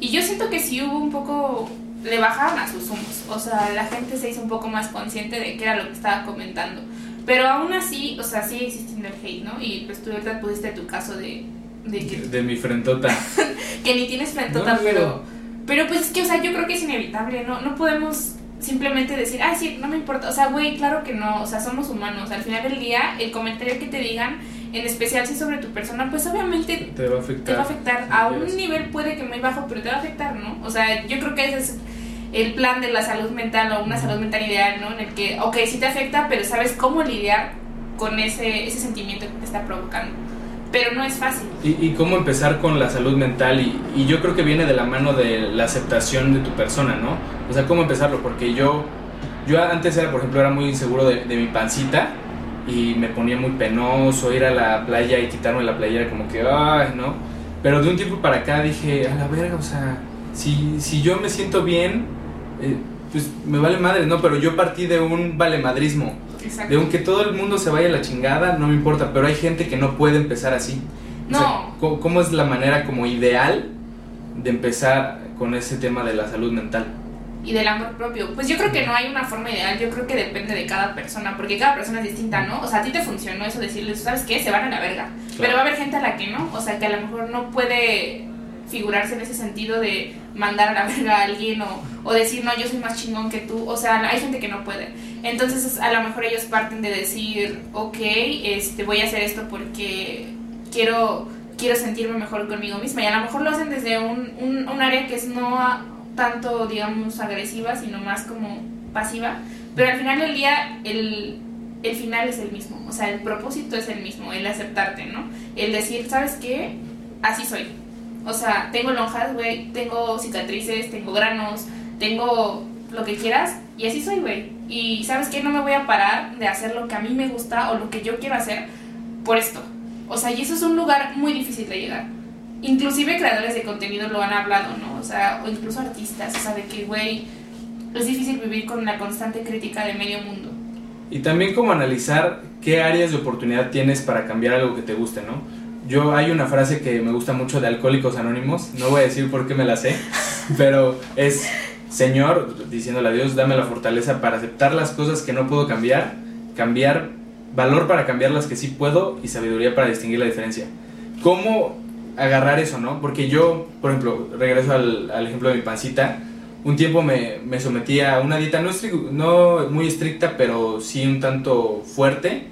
Y yo siento que sí hubo un poco, le bajaron a sus humos, o sea, la gente se hizo un poco más consciente de qué era lo que estaba comentando. Pero aún así, o sea, sigue existiendo el hate, ¿no? Y pues tú ahorita pusiste tu caso de, De, que, de mi frentota. que ni tienes frentota, No, pero... Pero pues es que, o sea, yo creo que es inevitable, ¿no? No podemos simplemente decir, ay, sí, no me importa. O sea, güey, claro que no. O sea, somos humanos. Al final del día, el comentario que te digan, en especial si sobre tu persona, pues obviamente Te va a afectar. te va a afectar. Sí, A un nivel puede que muy bajo, pero te va a afectar, ¿no? O sea, yo creo que ese es el plan de la salud mental o una salud mental ideal, ¿no? En el que, ok, sí te afecta, pero sabes cómo lidiar con ese, ese sentimiento que te está provocando. Pero no es fácil. Y, y cómo empezar con la salud mental y, y yo creo que viene de la mano de la aceptación de tu persona, ¿no? O sea, cómo empezarlo, porque yo, yo antes era, por ejemplo, era muy inseguro de, de mi pancita y me ponía muy penoso ir a la playa y quitarme la playera como que, ay, ¿no? Pero de un tiempo para acá dije, a la verga, o sea, si, si yo me siento bien, eh, pues me vale madre, ¿no? Pero yo partí de un valemadrismo. Exacto. De un que todo el mundo se vaya a la chingada, no me importa, pero hay gente que no puede empezar así. O sea, No. ¿cómo, cómo es la manera como ideal de empezar con ese tema de la salud mental? y del amor propio. Pues yo creo que no hay una forma ideal, yo creo que depende de cada persona, porque cada persona es distinta, ¿no? O sea, a ti te funcionó eso decirles, ¿sabes qué? Se van a la verga. Pero va a haber gente a la que no, o sea, que a lo mejor no puede figurarse en ese sentido de mandar a la verga a alguien o, o decir, no, yo soy más chingón que tú. O sea, hay gente que no puede. Entonces, a lo mejor ellos parten de decir, ok, este, voy a hacer esto porque quiero, quiero sentirme mejor conmigo misma. Y a lo mejor lo hacen desde un, un, un área que es no tanto, digamos, agresiva, sino más como pasiva. Pero al final del día, el, el final es el mismo. O sea, el propósito es el mismo, el aceptarte, ¿no? El decir, ¿sabes qué? Así soy. O sea, tengo lonjas, güey, tengo cicatrices, tengo granos, tengo lo que quieras y así soy, güey. Y sabes qué, no me voy a parar de hacer lo que a mí me gusta o lo que yo quiero hacer por esto. O sea, y eso es un lugar muy difícil de llegar. Inclusive creadores de contenido lo han hablado, ¿no? O sea, o incluso artistas, o sea, de que, güey, es difícil vivir con la constante crítica de medio mundo. Y también como analizar qué áreas de oportunidad tienes para cambiar algo que te guste, ¿no? Yo hay una frase que me gusta mucho de Alcohólicos Anónimos, no voy a decir por qué me la sé, pero es, Señor, diciéndole a Dios, dame la fortaleza para aceptar las cosas que no puedo cambiar, cambiar, valor para cambiar las que sí puedo y sabiduría para distinguir la diferencia. ¿Cómo agarrar eso, no? Porque yo, por ejemplo, regreso al, al ejemplo de mi pancita, un tiempo me, me sometí a una dieta no, no muy estricta, pero sí un tanto fuerte.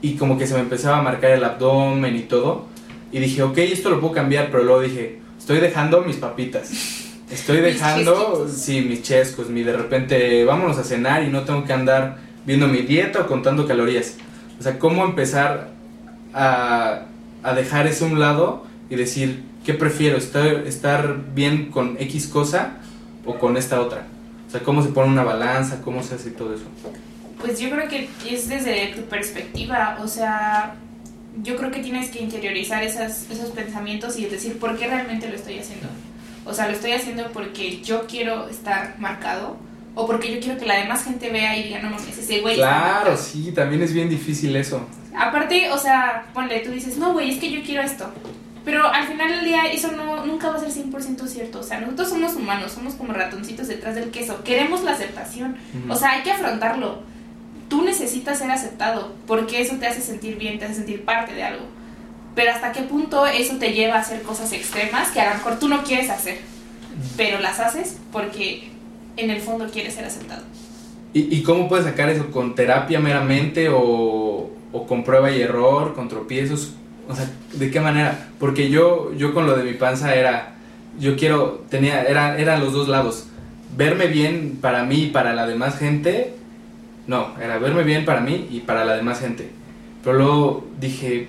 Y como que se me empezaba a marcar el abdomen y todo. Y dije, ok, esto lo puedo cambiar, pero luego dije, estoy dejando mis papitas. Estoy Mis dejando, chesquitos. sí, mis chescos, mi de repente, vámonos a cenar y no tengo que andar viendo mi dieta o contando calorías. O sea, ¿cómo empezar a, a dejar eso a un lado y decir, ¿qué prefiero? ¿Estar, ¿Estar bien con X cosa o con esta otra? O sea, ¿cómo se pone una balanza? ¿Cómo se hace todo eso? Pues yo creo que es desde tu perspectiva, o sea, yo creo que tienes que interiorizar esas, esos pensamientos y decir por qué realmente lo estoy haciendo. O sea, lo estoy haciendo porque yo quiero estar marcado o porque yo quiero que la demás gente vea y diga, no mames, ese güey. Claro, marcado". sí, también es bien difícil eso. Aparte, o sea, ponle, tú dices, no, güey, es que yo quiero esto. Pero al final del día eso no, nunca va a ser 100% cierto. O sea, nosotros somos humanos, somos como ratoncitos detrás del queso. Queremos la aceptación. Ujú. O sea, hay que afrontarlo. Tú necesitas ser aceptado porque eso te hace sentir bien, te hace sentir parte de algo. Pero hasta qué punto eso te lleva a hacer cosas extremas que a lo mejor tú no quieres hacer, pero las haces porque en el fondo quieres ser aceptado. ¿Y, y cómo puedes sacar eso? ¿Con terapia meramente o, o con prueba y error, con tropiezos? O sea, ¿de qué manera? Porque yo, yo con lo de mi panza era, yo quiero, tenía, era, eran los dos lados. Verme bien para mí y para la demás gente, no, era verme bien para mí y para la demás gente. Pero luego dije,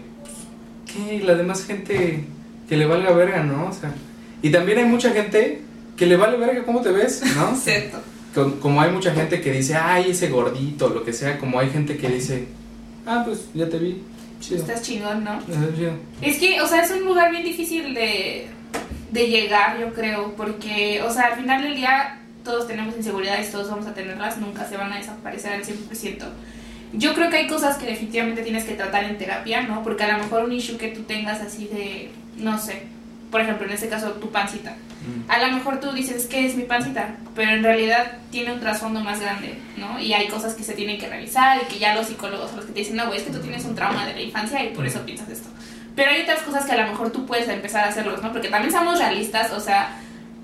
¿qué? La demás gente que le valga verga, ¿no? O sea, y también hay mucha gente que le vale verga cómo te ves, ¿no? Cierto. Co- como hay mucha gente que dice, ay, ese gordito, lo que sea, como hay gente que dice, ah, pues ya te vi, chido. Estás chingón, ¿no? Chido. Es que, o sea, es un lugar bien difícil de, de llegar, yo creo, porque, o sea, al final del día todos tenemos inseguridades, todos vamos a tenerlas, nunca se van a desaparecer al 100%. Yo creo que hay cosas que definitivamente tienes que tratar en terapia, ¿no? Porque a lo mejor un issue que tú tengas así de, no sé, por ejemplo, en este caso, tu pancita. Mm. A lo mejor tú dices que es mi pancita, pero en realidad tiene un trasfondo más grande, ¿no? Y hay cosas que se tienen que revisar y que ya los psicólogos son los que te dicen, no, güey, es que tú tienes un trauma de la infancia y por eso piensas esto. Pero hay otras cosas que a lo mejor tú puedes empezar a hacerlos, ¿no? Porque también somos realistas, o sea,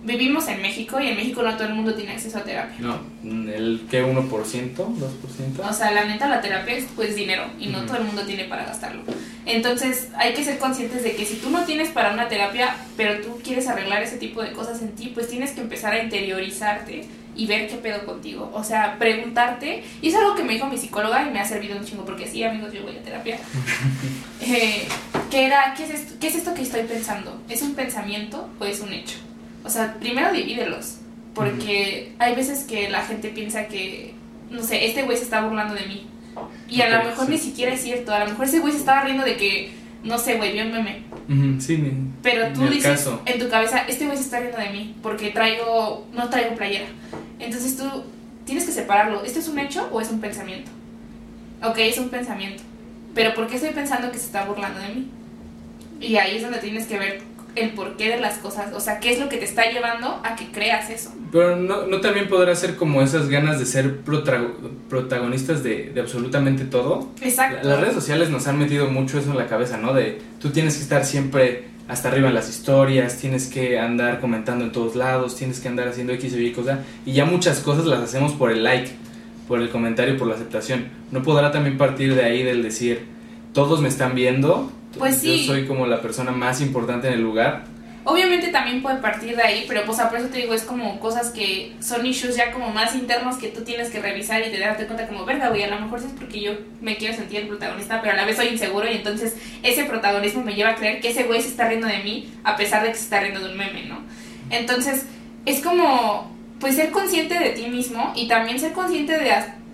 vivimos en México y en México no todo el mundo tiene acceso a terapia. No, el que 1%, 2%. O sea, la neta la terapia es pues dinero y no todo el mundo tiene para gastarlo. Entonces hay que ser conscientes de que si tú no tienes para una terapia, pero tú quieres arreglar ese tipo de cosas en ti, pues tienes que empezar a interiorizarte y ver qué pedo contigo. O sea, preguntarte. Y es algo que me dijo mi psicóloga y me ha servido un chingo, porque sí, amigos, yo voy a terapia. eh, era, ¿qué es, esto, ¿qué es esto que estoy pensando? ¿Es un pensamiento o es un hecho? O sea, primero divídelos. Porque hay veces que la gente piensa que, no sé, este güey se está burlando de mí. Y a lo mejor sí. ni siquiera es cierto. A lo mejor ese güey se estaba riendo de que, no sé, güey, vio un meme. Sí, ni- Pero tú dices caso. en tu cabeza, este güey se está riendo de mí porque traigo, no traigo playera. Entonces tú tienes que separarlo. ¿Esto es un hecho o es un pensamiento? Ok, es un pensamiento. Pero ¿por qué estoy pensando que se está burlando de mí? Y ahí es donde tienes que ver el porqué de las cosas. O sea, qué es lo que te está llevando a que creas eso. Pero no, no también podrá ser como esas ganas de ser protago- protagonistas de, de absolutamente todo. Exacto. Las redes sociales nos han metido mucho eso en la cabeza, ¿no? De tú tienes que estar siempre hasta arriba en las historias, tienes que andar comentando en todos lados, tienes que andar haciendo X o Y cosa. Y ya muchas cosas las hacemos por el like, por el comentario, por la aceptación. No podrá también partir de ahí del decir, todos me están viendo, Pues sí. yo soy como la persona más importante en el lugar. Obviamente también puede partir de ahí, pero pues a por eso te digo, es como cosas que son issues ya como más internos que tú tienes que revisar y te darte cuenta como, verga, güey, a lo mejor sí es porque yo me quiero sentir el protagonista, pero a la vez soy inseguro y entonces ese protagonismo me lleva a creer que ese güey se está riendo de mí a pesar de que se está riendo de un meme, ¿no? Entonces es como, pues ser consciente de ti mismo y también ser consciente de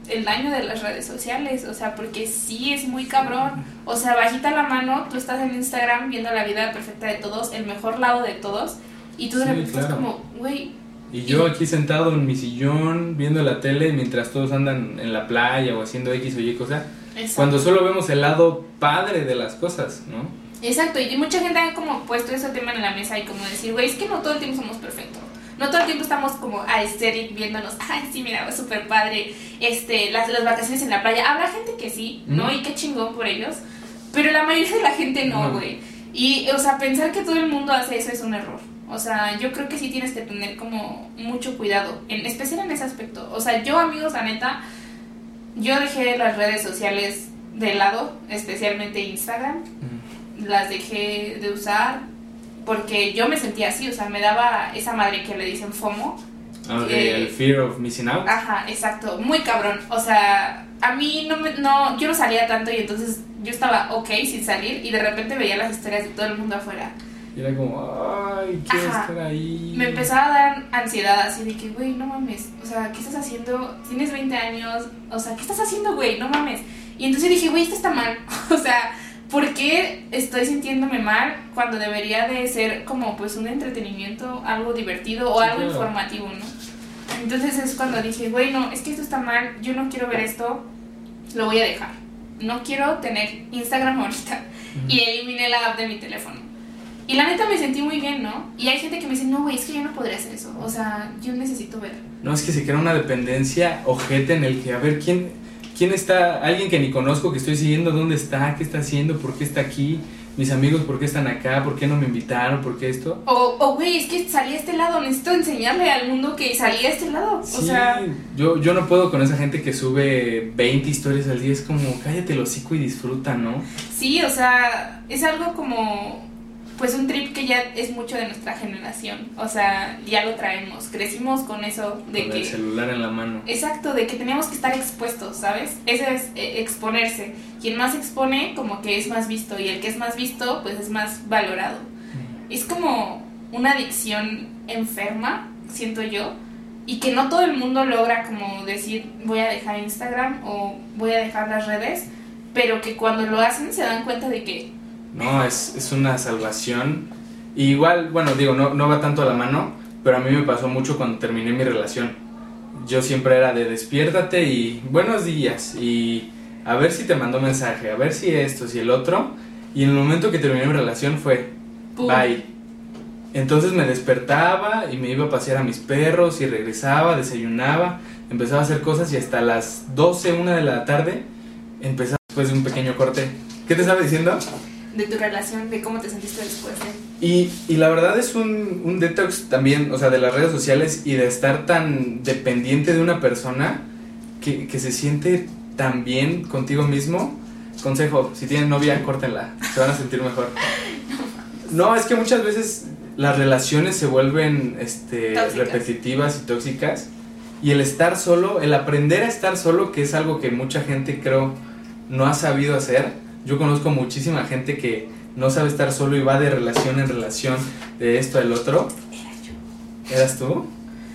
el daño de las redes sociales, o sea, porque sí es muy cabrón, o sea, bajita la mano, tú estás en Instagram viendo la vida perfecta de todos, el mejor lado de todos, y tú de Sí, repente estás como, güey, Y yo aquí sentado en mi sillón viendo la tele mientras todos andan en la playa o haciendo X o Y cosa, exacto. cuando solo vemos el lado padre de las cosas, ¿no? Exacto, y mucha gente ha como puesto ese tema en la mesa y como decir, güey, es que no todo el tiempo somos perfectos. No todo el tiempo estamos como a aesthetic viéndonos, ay, sí, mira, súper padre, este, las, las vacaciones en la playa. Habrá gente que sí, ¿no? Y qué chingón por ellos, pero la mayoría de la gente no, No. güey. Y, o sea, pensar que todo el mundo hace eso es un error. O sea, yo creo que sí tienes que tener como mucho cuidado, en especial en ese aspecto. O sea, yo, amigos, la neta, yo dejé las redes sociales de lado, especialmente Instagram las dejé de usar porque yo me sentía así, o sea, me daba esa madre que le dicen FOMO. Ah, ok, Eh, el fear of missing out. Ajá, exacto, muy cabrón. O sea, a mí no me, no, yo no salía tanto y entonces yo estaba ok sin salir y de repente veía las historias de todo el mundo afuera. Y era como, ay, quiero Ajá. estar ahí. Me empezaba a dar ansiedad así de que, güey, no mames, o sea, ¿qué estás haciendo? Tienes 20 años, o sea, ¿qué estás haciendo, güey? No mames. Y entonces dije, güey, esto está mal. o sea, ¿por qué estoy sintiéndome mal cuando debería de ser como pues un entretenimiento, algo divertido o Sí, algo claro. informativo, ¿no? Entonces es cuando dije, güey, no, es que esto está mal, yo no quiero ver esto, lo voy a dejar. No quiero tener Instagram ahorita. Y eliminé la app de mi teléfono. Y la neta me sentí muy bien, ¿no? Y hay gente que me dice, no, güey, es que yo no podría hacer eso. O sea, yo necesito ver. No, es que se crea una dependencia ojete en el que, a ver, ¿quién, quién está? Alguien que ni conozco, que estoy siguiendo, ¿dónde está? ¿Qué está haciendo? ¿Por qué está aquí? Mis amigos, ¿por qué están acá? ¿Por qué no me invitaron? ¿Por qué esto? O, güey, es que salí a este lado, necesito enseñarle al mundo que salí a este lado. Sí, O sea, yo, yo no puedo con esa gente que sube 20 historias al día. Es como, cállate el hocico y disfruta, ¿no? sí, o sea, es algo como, pues un trip que ya es mucho de nuestra generación. O sea, ya lo traemos. Crecimos con eso de con que... el celular en la mano. Exacto, de que teníamos que estar expuestos, ¿sabes? Eso es eh, exponerse. Quien más expone, como que es más visto, y el que es más visto, pues es más valorado. Es como una adicción enferma, siento yo, y que no todo el mundo logra como decir voy a dejar Instagram o voy a dejar las redes, pero que cuando lo hacen se dan cuenta de que No, es, es una salvación. Y igual, bueno, digo, no, no va tanto a la mano, pero a mí me pasó mucho cuando terminé mi relación. Yo siempre era de despiértate y buenos días y a ver si te mandó mensaje, a ver si esto, si el otro. Y en el momento que terminé mi relación fue ¡pum! bye. Entonces me despertaba y me iba a pasear a mis perros y regresaba, desayunaba, empezaba a hacer cosas y hasta las 12, 1 de la tarde empezaba después de un pequeño corte. ¿Qué te estaba diciendo? De tu relación, de cómo te sentiste después de... Y, y la verdad es un, un detox también, o sea, de las redes sociales y de estar tan dependiente de una persona que, que se siente tan bien contigo mismo. Consejo, si tienen novia, córtenla, se van a sentir mejor. No, es que muchas veces las relaciones se vuelven este, Tóxicas. repetitivas y tóxicas. Y el estar solo, el aprender a estar solo, que es algo que mucha gente creo no ha sabido hacer. Yo conozco muchísima gente que no sabe estar solo y va de relación en relación, de esto al otro. Era yo. ¿Eras tú?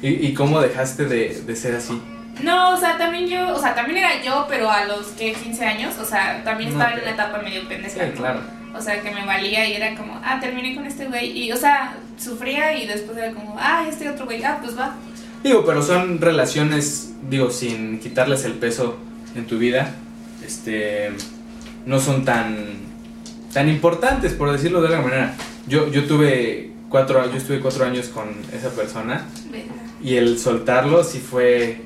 ¿Y, y cómo dejaste de, de ser así? No, o sea, también yo, o sea, también era yo, pero a los que 15 años, o sea, también No, estaba en una etapa medio pendeja. Claro. O sea, que me valía y era como, ah, terminé con este güey. Y, o sea, sufría y después era como, ah, este otro güey, ah, pues va. Digo, pero son relaciones, digo, sin quitarles el peso en tu vida, este, no son tan, tan importantes, por decirlo de alguna manera. Yo, yo tuve cuatro, yo estuve cuatro años con esa persona y el soltarlo sí fue,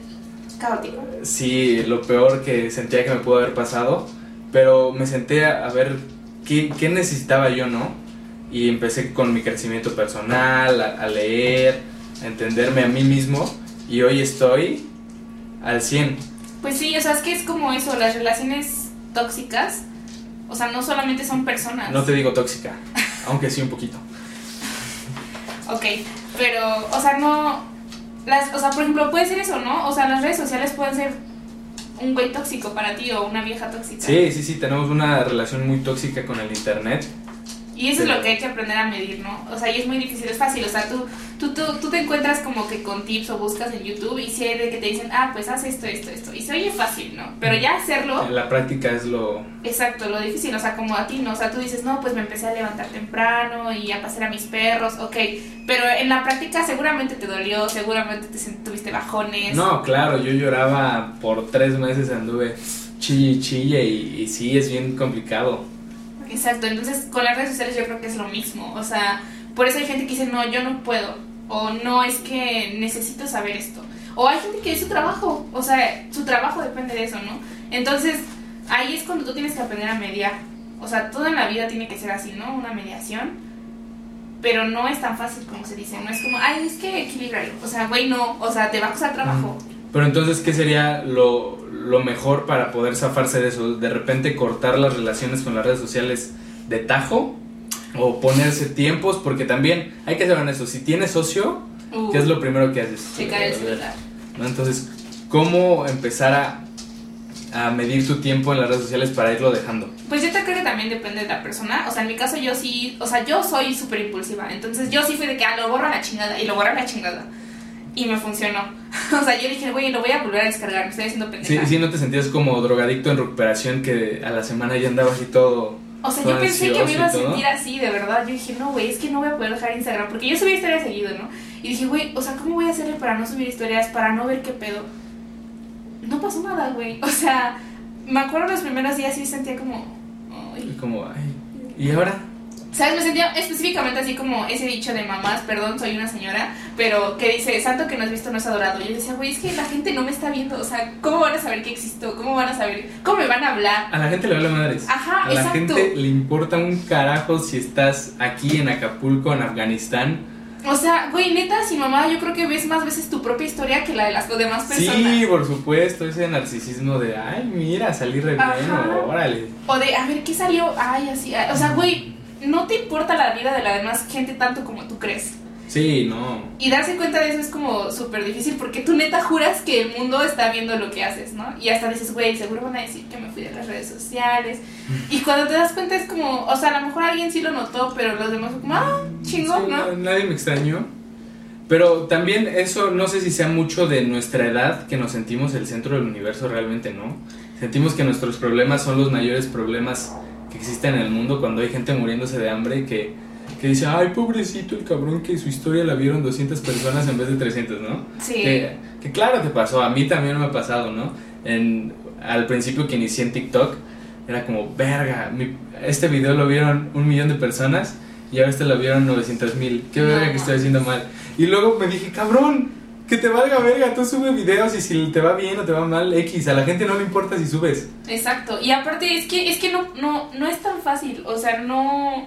Caótico. sí, lo peor que sentía que me pudo haber pasado, pero me senté a, a ver qué, qué necesitaba yo, ¿no? Y empecé con mi crecimiento personal, a, a leer, a entenderme a mí mismo y hoy estoy al 100. Pues sí, o sea, es que es como eso, las relaciones tóxicas, o sea, no solamente son personas. No te digo tóxica, aunque sí un poquito. Ok, pero, o sea, no. Las, o sea, por ejemplo, puede ser eso, ¿no? O sea, las redes sociales pueden ser un güey tóxico para ti o una vieja tóxica. Sí, sí, sí, tenemos una relación muy tóxica con el internet. Y eso es lo que hay que aprender a medir, ¿no? O sea, y es muy difícil, es fácil. O sea, tú, tú, tú, tú te encuentras como que con tips o buscas en YouTube y si hay de que te dicen, ah, pues haz esto, esto, esto. Y se oye fácil, ¿no? Pero ya hacerlo, La práctica es lo... exacto, lo difícil. O sea, como a ti, ¿no? O sea, tú dices, no, pues me empecé a levantar temprano y a pasear a mis perros, ok. Pero en la práctica seguramente te dolió, seguramente te tuviste bajones. No, claro, yo lloraba por tres meses, anduve chille y chille y, y sí, es bien complicado. Exacto, entonces con las redes sociales yo creo que es lo mismo, o sea, por eso hay gente que dice, no, yo no puedo, o no es que necesito saber esto, o hay gente que es su trabajo, o sea, su trabajo depende de eso, ¿no? Entonces, ahí es cuando tú tienes que aprender a mediar, o sea, toda en la vida tiene que ser así, ¿no? Una mediación, pero no es tan fácil como se dice, no es como, ay, es que equilibrarlo, o sea, güey, no, o sea, te va a costar trabajo. Pero entonces, ¿qué sería lo, lo mejor para poder zafarse de eso? ¿De repente cortar las relaciones con las redes sociales de tajo? ¿O ponerse tiempos? Porque también hay que ser honesto, si tienes socio, Uh, ¿qué es lo primero que haces? checar el celular. ¿no? Entonces, ¿cómo empezar a, a medir tu tiempo en las redes sociales para irlo dejando? Pues yo te creo que también depende de la persona. O sea, en mi caso yo sí, o sea, yo soy súper impulsiva. Entonces yo sí fui de que, ah, lo borro a la chingada y lo borro a la chingada. Y me funcionó. o sea, yo dije, güey, lo voy a volver a descargar, me estoy haciendo Sí, pendeja. sí, ¿no te sentías como drogadicto en recuperación que a la semana ya andabas y todo? O sea, yo pensé que me iba a sentir así, de verdad. Yo dije, no, güey, es que no voy a poder dejar Instagram. Porque yo subía historias seguido, ¿no? Y dije, güey, o sea, ¿cómo voy a hacerle para no subir historias, para no ver qué pedo? No pasó nada, güey. O sea, me acuerdo los primeros días sí sentía como... ay, Y como, ay, ¿y ahora? ¿Sabes? Me sentía específicamente así como ese dicho de mamás, perdón, soy una señora, pero que dice, santo que no has visto no es adorado. Y yo decía, güey, es que la gente no me está viendo, o sea, ¿cómo van a saber que existo? ¿Cómo van a saber? ¿Cómo me van a hablar? A la gente le vale madres. Ajá, a la exacto. gente le importa un carajo si estás aquí en Acapulco, en Afganistán. O sea, güey, neta, si mamá, yo creo que ves más veces tu propia historia que la de las demás personas. Sí, por supuesto, ese narcisismo de, ay, mira, salí re bien, Ajá. órale. O de, a ver, ¿qué salió? Ay, así. ay, O sea, güey, no te importa la vida de la demás gente tanto como tú crees. Sí, no. Y darse cuenta de eso es como súper difícil porque tú neta juras que el mundo está viendo lo que haces, ¿no? Y hasta dices, güey, seguro van a decir que me fui de las redes sociales. Y cuando te das cuenta es como, o sea, a lo mejor alguien sí lo notó, pero los demás son como, ah, chingón, Sí, ¿no? Nadie me extrañó. Pero también eso, no sé si sea mucho de nuestra edad que nos sentimos el centro del universo, realmente no. Sentimos que nuestros problemas son los mayores problemas que existen en el mundo cuando hay gente muriéndose de hambre y que, que dice, ay, pobrecito el cabrón que su historia la vieron 200 personas en vez de 300, ¿no? Sí. Que, que claro te pasó, a mí también me ha pasado, ¿no? En, al principio que inicié en TikTok, era como, verga, mi- este video lo vieron un millón de personas y ahora este lo vieron 900 mil. ¿Qué No. verga que estoy haciendo mal? Y luego me dije, cabrón, que te valga verga, tú subes videos y si te va bien o te va mal, X, a la gente no le importa si subes. Exacto, y aparte es que, es que no, no, no es tan fácil, o sea, no...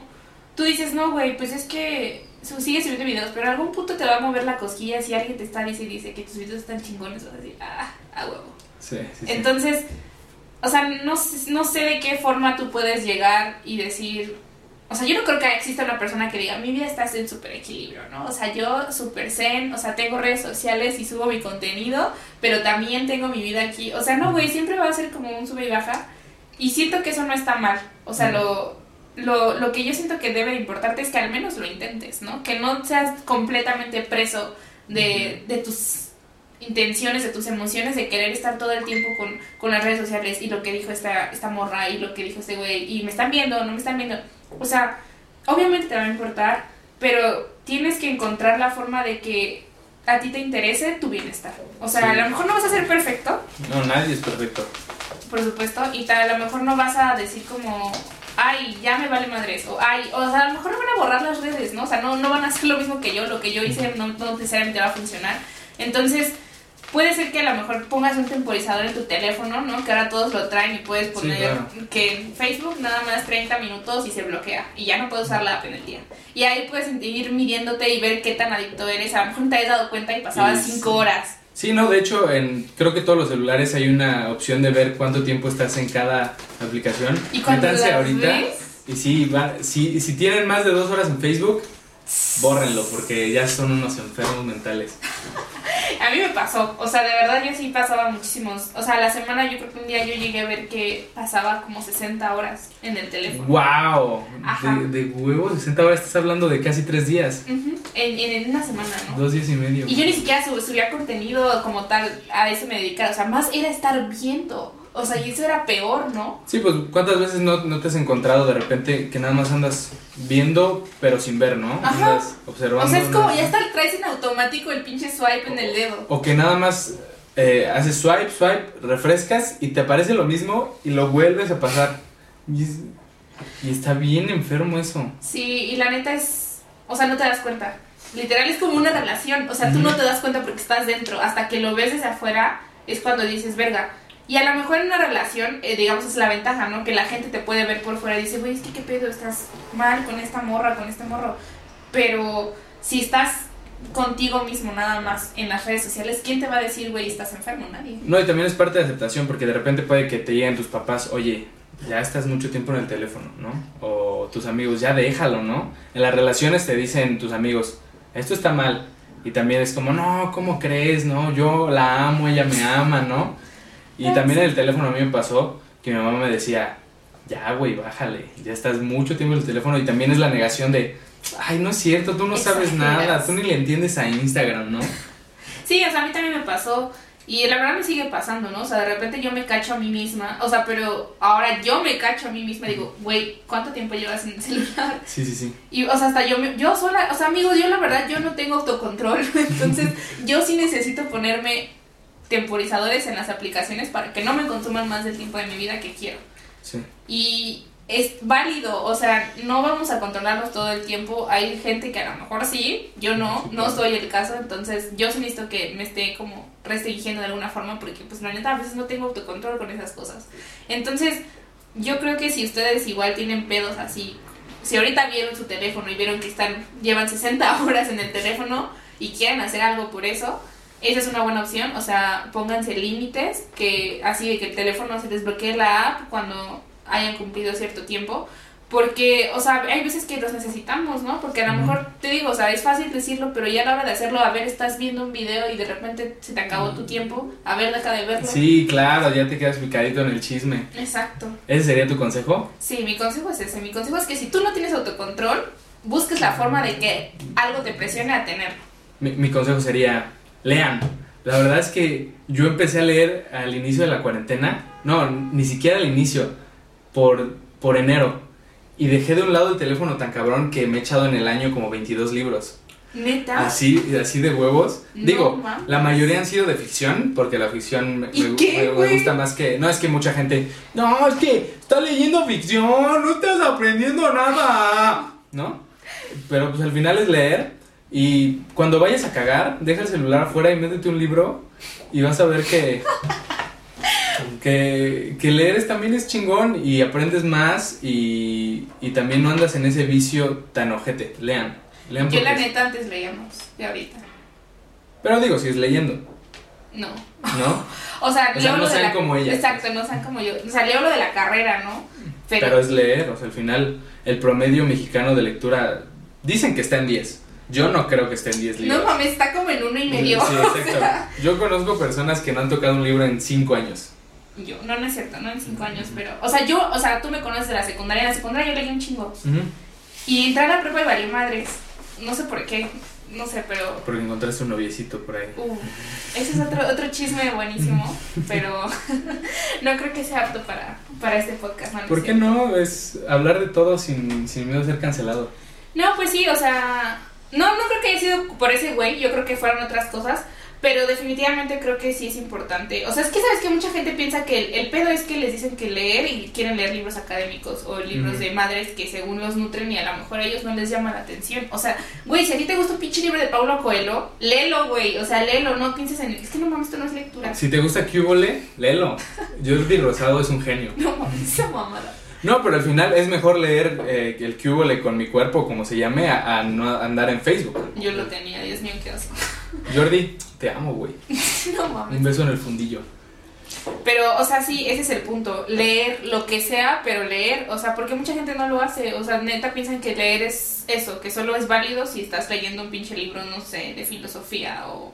Tú dices, no, güey, pues es que su- sigue subiendo videos, pero a algún punto te va a mover la cosquilla si alguien te está dice y dice que tus videos están chingones, vas a decir, ah, a huevo. Sí, sí, sí. Entonces, o sea, no, no sé de qué forma tú puedes llegar y decir, o sea, yo no creo que exista una persona que diga, mi vida está en súper equilibrio, ¿no? O sea, yo súper zen, o sea, tengo redes sociales y subo mi contenido, pero también tengo mi vida aquí. O sea, no, güey, siempre va a ser como un sube y baja. Y siento que eso no está mal. O sea, lo, lo, lo que yo siento que debe de importarte es que al menos lo intentes, ¿no? Que no seas completamente preso de, de tus intenciones, de tus emociones, de querer estar todo el tiempo con, con las redes sociales y lo que dijo esta, esta morra y lo que dijo este güey y me están viendo, no me están viendo. O sea, obviamente te va a importar, pero tienes que encontrar la forma de que a ti te interese tu bienestar. O sea, Sí. a lo mejor no vas a ser perfecto, No, nadie es perfecto. por supuesto, y tal, a lo mejor no vas a decir como, ay, ya me vale madres, o ay, o sea, a lo mejor no van a borrar las redes, ¿no? O sea, no, no van a hacer lo mismo que yo, lo que yo hice no, no necesariamente va a funcionar. Entonces, puede ser que a lo mejor pongas un temporizador en tu teléfono, ¿no? Que ahora todos lo traen y puedes poner claro. que en Facebook nada más 30 minutos y se bloquea, y ya no puedes usar la app en el día. Y ahí puedes ir midiéndote y ver qué tan adicto eres, a lo mejor te has dado cuenta y pasabas Sí, 5 sí. horas. Sí, no, de hecho, en, creo que todos los celulares hay una opción de ver cuánto tiempo estás en cada aplicación. Y las ahorita. ves- Y sí, va- si, si tienen más de dos horas en Facebook, bórrenlo, porque ya son unos enfermos mentales. A mí me pasó, o sea, de verdad yo sí pasaba muchísimos. O sea, a la semana yo creo que un día yo llegué a ver que pasaba como 60 horas en el teléfono. ¡Wow! De, de huevos, 60 horas estás hablando de casi tres días. Ujú, en, en, en una semana, ¿no? Dos días y medio. Y yo ni siquiera sub- subía contenido como tal, a eso me dedicaba. O sea, más era estar viendo. O sea, y eso era peor, ¿no? Sí, pues ¿cuántas veces no, no te has encontrado de repente que nada más andas viendo, pero sin ver, ¿no? Ajá. Andas observando. O sea, es como ya está, traes en automático el pinche swipe en el dedo. O que nada más eh, haces swipe, swipe, refrescas y te aparece lo mismo y lo vuelves a pasar. Y, es- y está bien enfermo eso. Sí, y la neta es. O sea, no te das cuenta. Literal es como una relación. O sea, tú no te das cuenta porque estás dentro. Hasta que lo ves desde afuera es cuando dices, verga. Y a lo mejor en una relación, eh, digamos, es la ventaja, ¿no? Que la gente te puede ver por fuera y dice, güey, es que qué pedo, estás mal con esta morra, con este morro. Pero si estás contigo mismo nada más en las redes sociales, ¿quién te va a decir, güey, estás enfermo? Nadie. No, y también es parte de aceptación porque de repente puede que te lleguen tus papás, oye, ya estás mucho tiempo en el teléfono, ¿no? O tus amigos, ya déjalo, ¿no? En las relaciones te dicen tus amigos, esto está mal. Y también es como, no, ¿cómo crees? No, yo la amo, ella me ama, ¿no? Y también en el teléfono a mí me pasó que mi mamá me decía, ya, güey, bájale, ya estás mucho tiempo en el teléfono. Y también es la negación de, ay, no es cierto, tú no sabes nada, tú ni le entiendes a Instagram, ¿no? Sí, o sea, a mí también me pasó. Y la verdad me sigue pasando, ¿no? O sea, de repente yo me cacho a mí misma. O sea, pero ahora yo me cacho a mí misma y digo, güey, ¿cuánto tiempo llevas en el celular? Sí, sí, sí. Y, o sea, hasta yo, me- yo sola, o sea, amigos, yo la verdad, yo no tengo autocontrol. Entonces, yo sí necesito ponerme temporizadores en las aplicaciones para que no me consuman más del tiempo de mi vida que quiero. Sí. Y es válido, o sea, no vamos a controlarlos todo el tiempo. Hay gente que a lo mejor sí, yo no, Sí, no claro. soy el caso, entonces yo sí necesito que me esté como restringiendo de alguna forma porque pues la neta a veces no tengo autocontrol con esas cosas. Entonces, yo creo que si ustedes igual tienen pedos así, si ahorita vieron su teléfono y vieron que están llevan 60 horas en el teléfono y quieren hacer algo por eso, esa es una buena opción, o sea, pónganse límites, que así de que el teléfono se desbloquee la app cuando hayan cumplido cierto tiempo, porque, o sea, hay veces que los necesitamos, ¿no? Porque a lo mejor, te digo, o sea, es fácil decirlo, pero ya a la hora de hacerlo, a ver, estás viendo un video y de repente se te acabó tu tiempo, a ver, deja de verlo. Sí, claro, ya te quedas picadito en el chisme. Exacto. ¿Ese sería tu consejo? Sí, mi consejo es ese, mi consejo es que si tú no tienes autocontrol, busques la forma de que algo te presione a tenerlo. Mi, mi consejo sería, lean. La verdad es que yo empecé a leer al inicio de la cuarentena, no, ni siquiera al inicio, por, por enero. Y dejé de un lado el teléfono tan cabrón que me he echado en el año como 22 libros. Neta. Así, así de huevos. No Digo, la mayoría han sido de ficción, porque la ficción me, ¿Y me- qué, me- me güey? gusta más que... No, es que mucha gente... No, es que está leyendo ficción, no estás aprendiendo nada. ¿No? Pero pues al final es leer. Y cuando vayas a cagar, deja el celular afuera y métete un libro y vas a ver que, que, que leer también es chingón y aprendes más y, y también no andas en ese vicio tan ojete. Lean. Lean Yo la neta antes leíamos de ahorita. Pero digo, si es leyendo, No. ¿no? O sea, O sea, leo no lo de sean la- como ella. Exacto, no sean como yo. O sea, leo lo de la carrera, ¿no? Pero, Pero es leer, o sea, al final el promedio mexicano de lectura dicen que está en 10. Yo no creo que esté en 10 libros. no mames, está como en uno y medio. Sí, o exacto. sea, Yo conozco personas que no han tocado un libro en 5 años. yo, no, no es cierto, no en cinco años, pero. O sea, yo, o sea, tú me conoces de la secundaria. En la secundaria yo leí un chingo. Y entré a la prepa y madres. No sé por qué. No sé, pero. Porque encontraste un noviecito por ahí. Uh, ese es otro, otro chisme buenísimo, pero no creo que sea apto para, para este podcast. No, ¿Por qué no? Es hablar de todo sin, sin miedo a ser cancelado. No, pues sí, o sea, no, no creo que haya sido por ese güey, yo creo que fueron otras cosas, pero definitivamente creo que sí es importante. O sea, es que sabes que mucha gente piensa que el, el pedo es que les dicen que leer y quieren leer libros académicos o libros de madres que según los nutren y a lo mejor a ellos no les llama la atención. O sea, güey, si a ti te gusta un pinche libro de Paulo Coelho, léelo, güey, o sea, léelo, no pienses en... Es que no mames, esto no es lectura. Si te gusta Cubole, léelo. Jordi Rosado es un genio. No mames, esa mamada. No, pero al final es mejor leer eh, el Cubole con mi cuerpo, como se llame, a, a no andar en Facebook. Yo lo tenía, Dios mío, qué asco. Jordi, te amo, güey. No mames. Un beso en el fundillo. Pero, o sea, sí, ese es el punto. Leer lo que sea, pero leer, o sea, porque mucha gente no lo hace. O sea, neta piensan que leer es eso, que solo es válido si estás leyendo un pinche libro, no sé, de filosofía o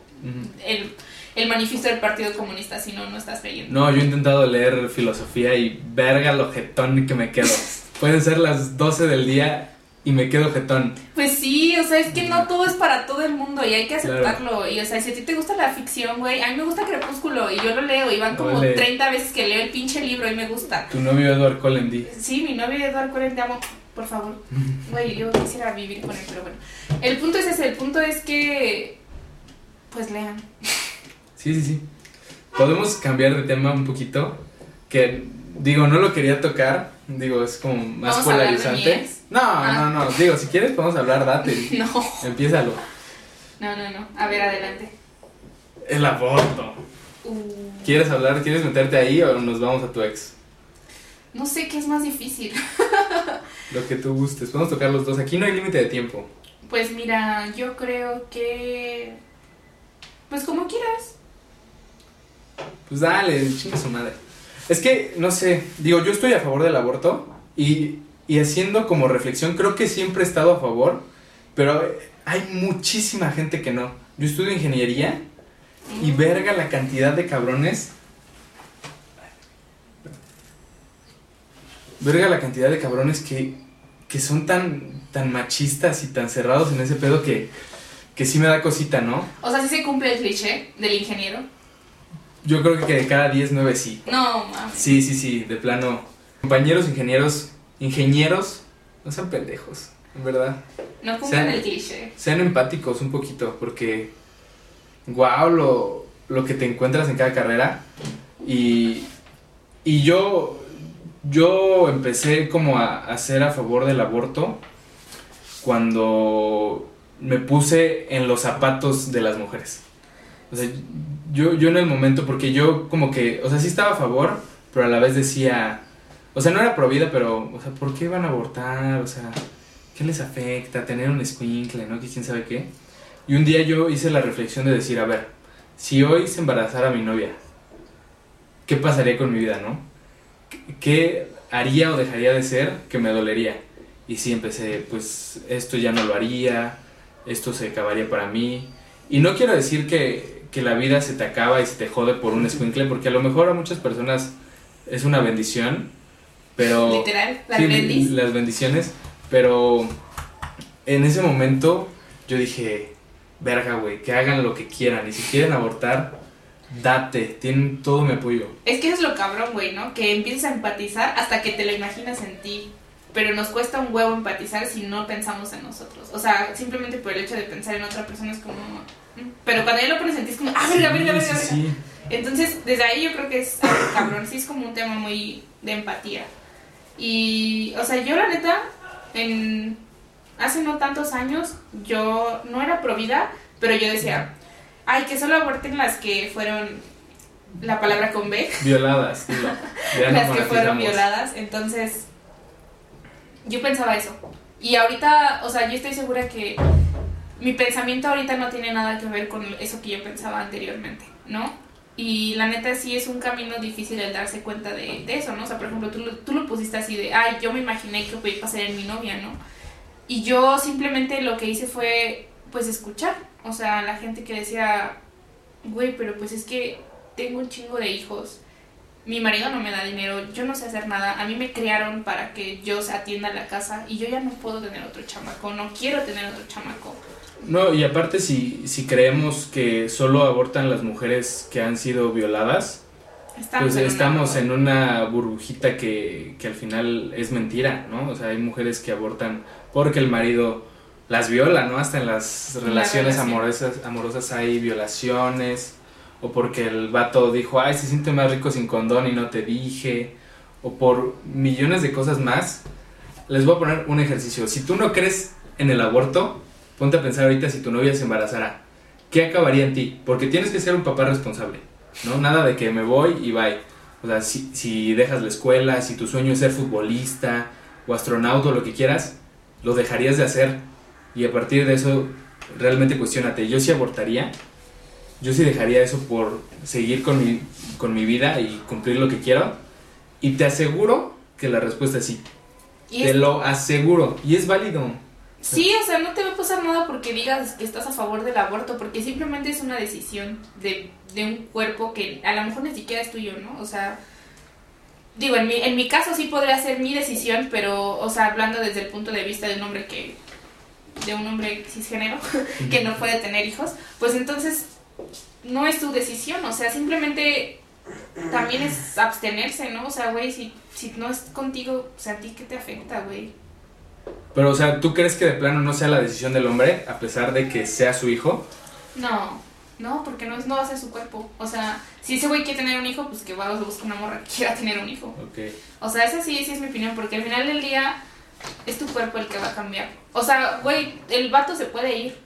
el, el manifiesto del Partido Comunista, si no, no estás leyendo. No, yo he intentado leer filosofía y verga lo jetón que me quedo. Pueden ser las 12 del día y me quedo jetón. Pues sí, o sea, es que no todo es para todo el mundo y hay que Claro. aceptarlo. Y, o sea, si a ti te gusta la ficción, güey, a mí me gusta Crepúsculo y yo lo leo y van como Ole. 30 veces que leo el pinche libro y me gusta. Tu novio Edward Cullen. Sí, mi novio Eduardo Cuaren, te amo, por favor. Güey, yo quisiera vivir con él, pero bueno. El punto es ese, el punto es que. Pues lean. Sí, sí, sí. Podemos cambiar de tema un poquito. Que digo, no lo quería tocar. Digo, es como más Vamos a hablar de polarizante. mies. No, Ah. no, no. Digo, si quieres podemos hablar, date. No, Empiézalo. no, no, no. A ver, adelante. El aborto. Uh, ¿Quieres hablar? ¿Quieres meterte ahí o nos vamos a tu ex? no sé qué es más difícil. Lo que tú gustes. Podemos tocar los dos. Aquí no hay límite de tiempo. Pues mira, yo creo que. Pues como quieras. Pues dale, chinga su madre. Es que, no sé, digo, yo estoy a favor del aborto y, y haciendo como reflexión, creo que siempre he estado a favor, pero hay muchísima gente que no. Yo estudio ingeniería y Mm. verga la cantidad de cabrones. Verga la cantidad de cabrones que, que son tan, tan machistas y tan cerrados en ese pedo que, que sí me da cosita, ¿no? O sea, si se cumple el cliché del ingeniero. Yo creo que de cada 10, 9 sí. No, mames. Sí, sí, sí, de plano. Compañeros ingenieros, ingenieros, no sean pendejos, en verdad. No cumplen Sean- el cliché. Sean empáticos un poquito, porque wow lo, lo que te encuentras en cada carrera. Y, y yo, yo empecé como a, a ser a favor del aborto cuando me puse en los zapatos de las mujeres. O sea, yo, yo en el momento, porque yo como que, o sea, sí estaba a favor, pero a la vez decía, o sea, no era pro vida, pero, o sea, ¿por qué van a abortar? O sea, ¿qué les afecta tener un escuincle, no? Quién sabe qué. Y un día yo hice la reflexión de decir, a ver, si hoy se embarazara mi novia, ¿qué pasaría con mi vida, no? ¿Qué haría o dejaría de ser que me dolería? Y sí empecé, pues esto ya no lo haría, esto se acabaría para mí. Y no quiero decir que, que la vida se te acaba y se te jode por un escuincle, porque a lo mejor a muchas personas es una bendición, pero... Literal, las Sí, las bendiciones, pero en ese momento yo dije, verga, güey, que hagan lo que quieran. Y si quieren abortar, date, tienen todo mi apoyo. Es que eso es lo cabrón, güey, ¿no? Que empiezas a empatizar hasta que te lo imaginas en ti. Pero nos cuesta un huevo empatizar si no pensamos en nosotros. O sea, simplemente por el hecho de pensar en otra persona es como... Pero cuando ya lo pones en ti es como... ¡Ah, verga, verga, verga. Entonces, desde ahí yo creo que es algo cabrón. Sí es como un tema muy de empatía. Y, o sea, yo la neta, en... hace no tantos años yo no era pro vida, pero yo decía, ay, que solo aborten las que fueron, la palabra con B, Violadas, no las que fueron violadas, entonces yo pensaba eso. Y ahorita, o sea, yo estoy segura que mi pensamiento ahorita no tiene nada que ver con eso que yo pensaba anteriormente, ¿no? Y la neta sí es un camino difícil el darse cuenta de, eso, ¿no? O sea, por ejemplo, tú, tú lo pusiste así de, ay, yo me imaginé que iba a ser en mi novia, ¿no? Y yo simplemente lo que hice fue, pues, escuchar. O sea, la gente que decía, güey, pero pues es que tengo un chingo de hijos. Mi marido no me da dinero, yo no sé hacer nada. A mí me criaron para que yo atienda la casa y yo ya no puedo tener otro chamaco, no quiero tener otro chamaco. No, y aparte si, si creemos que solo abortan las mujeres que han sido violadas, Estamos pues en una- estamos en una burbujita que, que al final es mentira, ¿no? O sea, hay mujeres que abortan porque el marido las viola, ¿no? Hasta en las la relaciones amorosas, amorosas hay violaciones, o porque el vato dijo, ay, se siente más rico sin condón y no te dije, o por millones de cosas más. Les voy a poner un ejercicio. Si tú no crees en el aborto, ponte a pensar ahorita si tu novia se embarazara. ¿Qué acabaría en ti? Porque tienes que ser un papá responsable, ¿no? Nada de que me voy y bye. O sea, si, si dejas la escuela, si tu sueño es ser futbolista o astronauta o lo que quieras, lo dejarías de hacer. Y a partir de eso, realmente cuestionate. ¿Yo sí abortaría? Yo sí dejaría eso por seguir con mi, con mi vida y cumplir lo que quiero. Y te aseguro que la respuesta es sí. Y Te lo aseguro. Y es válido. Sí, o sea, no te va a pasar nada porque digas que estás a favor del aborto, porque simplemente es una decisión de, de un cuerpo que a lo mejor ni siquiera es tuyo, ¿no? O sea, digo, en mi, en mi caso sí podría ser mi decisión, pero, o sea, hablando desde el punto de vista de un hombre que, de un hombre cisgénero, que no puede tener hijos, pues entonces no es tu decisión, o sea, simplemente también es abstenerse, ¿no? O sea, güey, si, si no es contigo, o sea, ¿a ti qué te afecta, güey? Pero, o sea, ¿tú crees que de plano no sea la decisión del hombre, a pesar de que sea su hijo? No, no, porque no, es- no va a ser su cuerpo. O sea, si ese güey quiere tener un hijo, pues que va a buscar una morra que quiera tener un hijo. Ok. O sea, esa sí, sí es mi opinión, porque al final del día es tu cuerpo el que va a cambiar. O sea, güey, el vato se puede ir.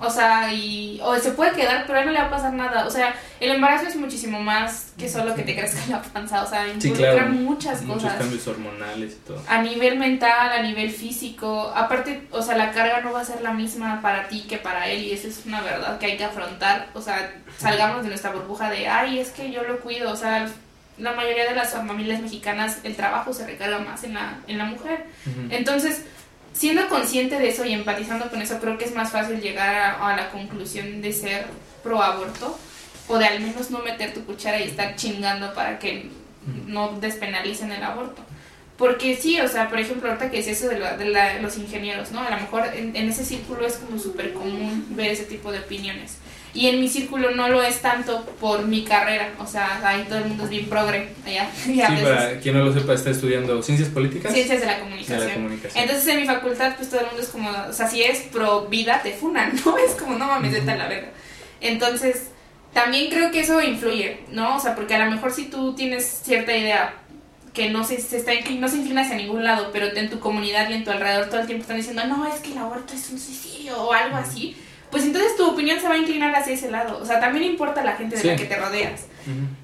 O sea, y, o se puede quedar, pero a él no le va a pasar nada. O sea, el embarazo es muchísimo más que solo que te crezca la panza. O sea, Sí, involucra claro. muchas Muchos cosas. cambios hormonales y todo. A nivel mental, a nivel físico. Aparte, o sea, la carga no va a ser la misma para ti que para él. Y eso es una verdad que hay que afrontar. O sea, salgamos de nuestra burbuja de, ay, es que yo lo cuido. O sea, la mayoría de las familias mexicanas, el trabajo se recarga más en la, en la mujer. Entonces, siendo consciente de eso y empatizando con eso, creo que es más fácil llegar a, a la conclusión de ser pro aborto o de al menos no meter tu cuchara y estar chingando para que no despenalicen el aborto. Porque sí, o sea, por ejemplo, ahorita que es eso de, la- de la- los ingenieros, ¿no? A lo mejor en, en ese círculo es como súper común ver ese tipo de opiniones. Y en mi círculo no lo es tanto por mi carrera, o sea, ahí todo el mundo es bien progre, allá. Sí, para quien no lo sepa, está estudiando ciencias políticas. Ciencias de la de comunicación. la comunicación. Entonces en mi facultad pues todo el mundo es como, o sea, si eres pro vida te funan, ¿no? Es como, no mames, vete a la verga. Entonces, también creo que eso influye, ¿no? O sea, porque a lo mejor si tú tienes cierta idea que no se, se está no se inclina hacia ningún lado, pero en tu comunidad y en tu alrededor todo el tiempo están diciendo, no, es que el aborto es un suicidio o algo así, pues entonces tu opinión se va a inclinar hacia ese lado. O sea, también importa la gente de la que te rodeas.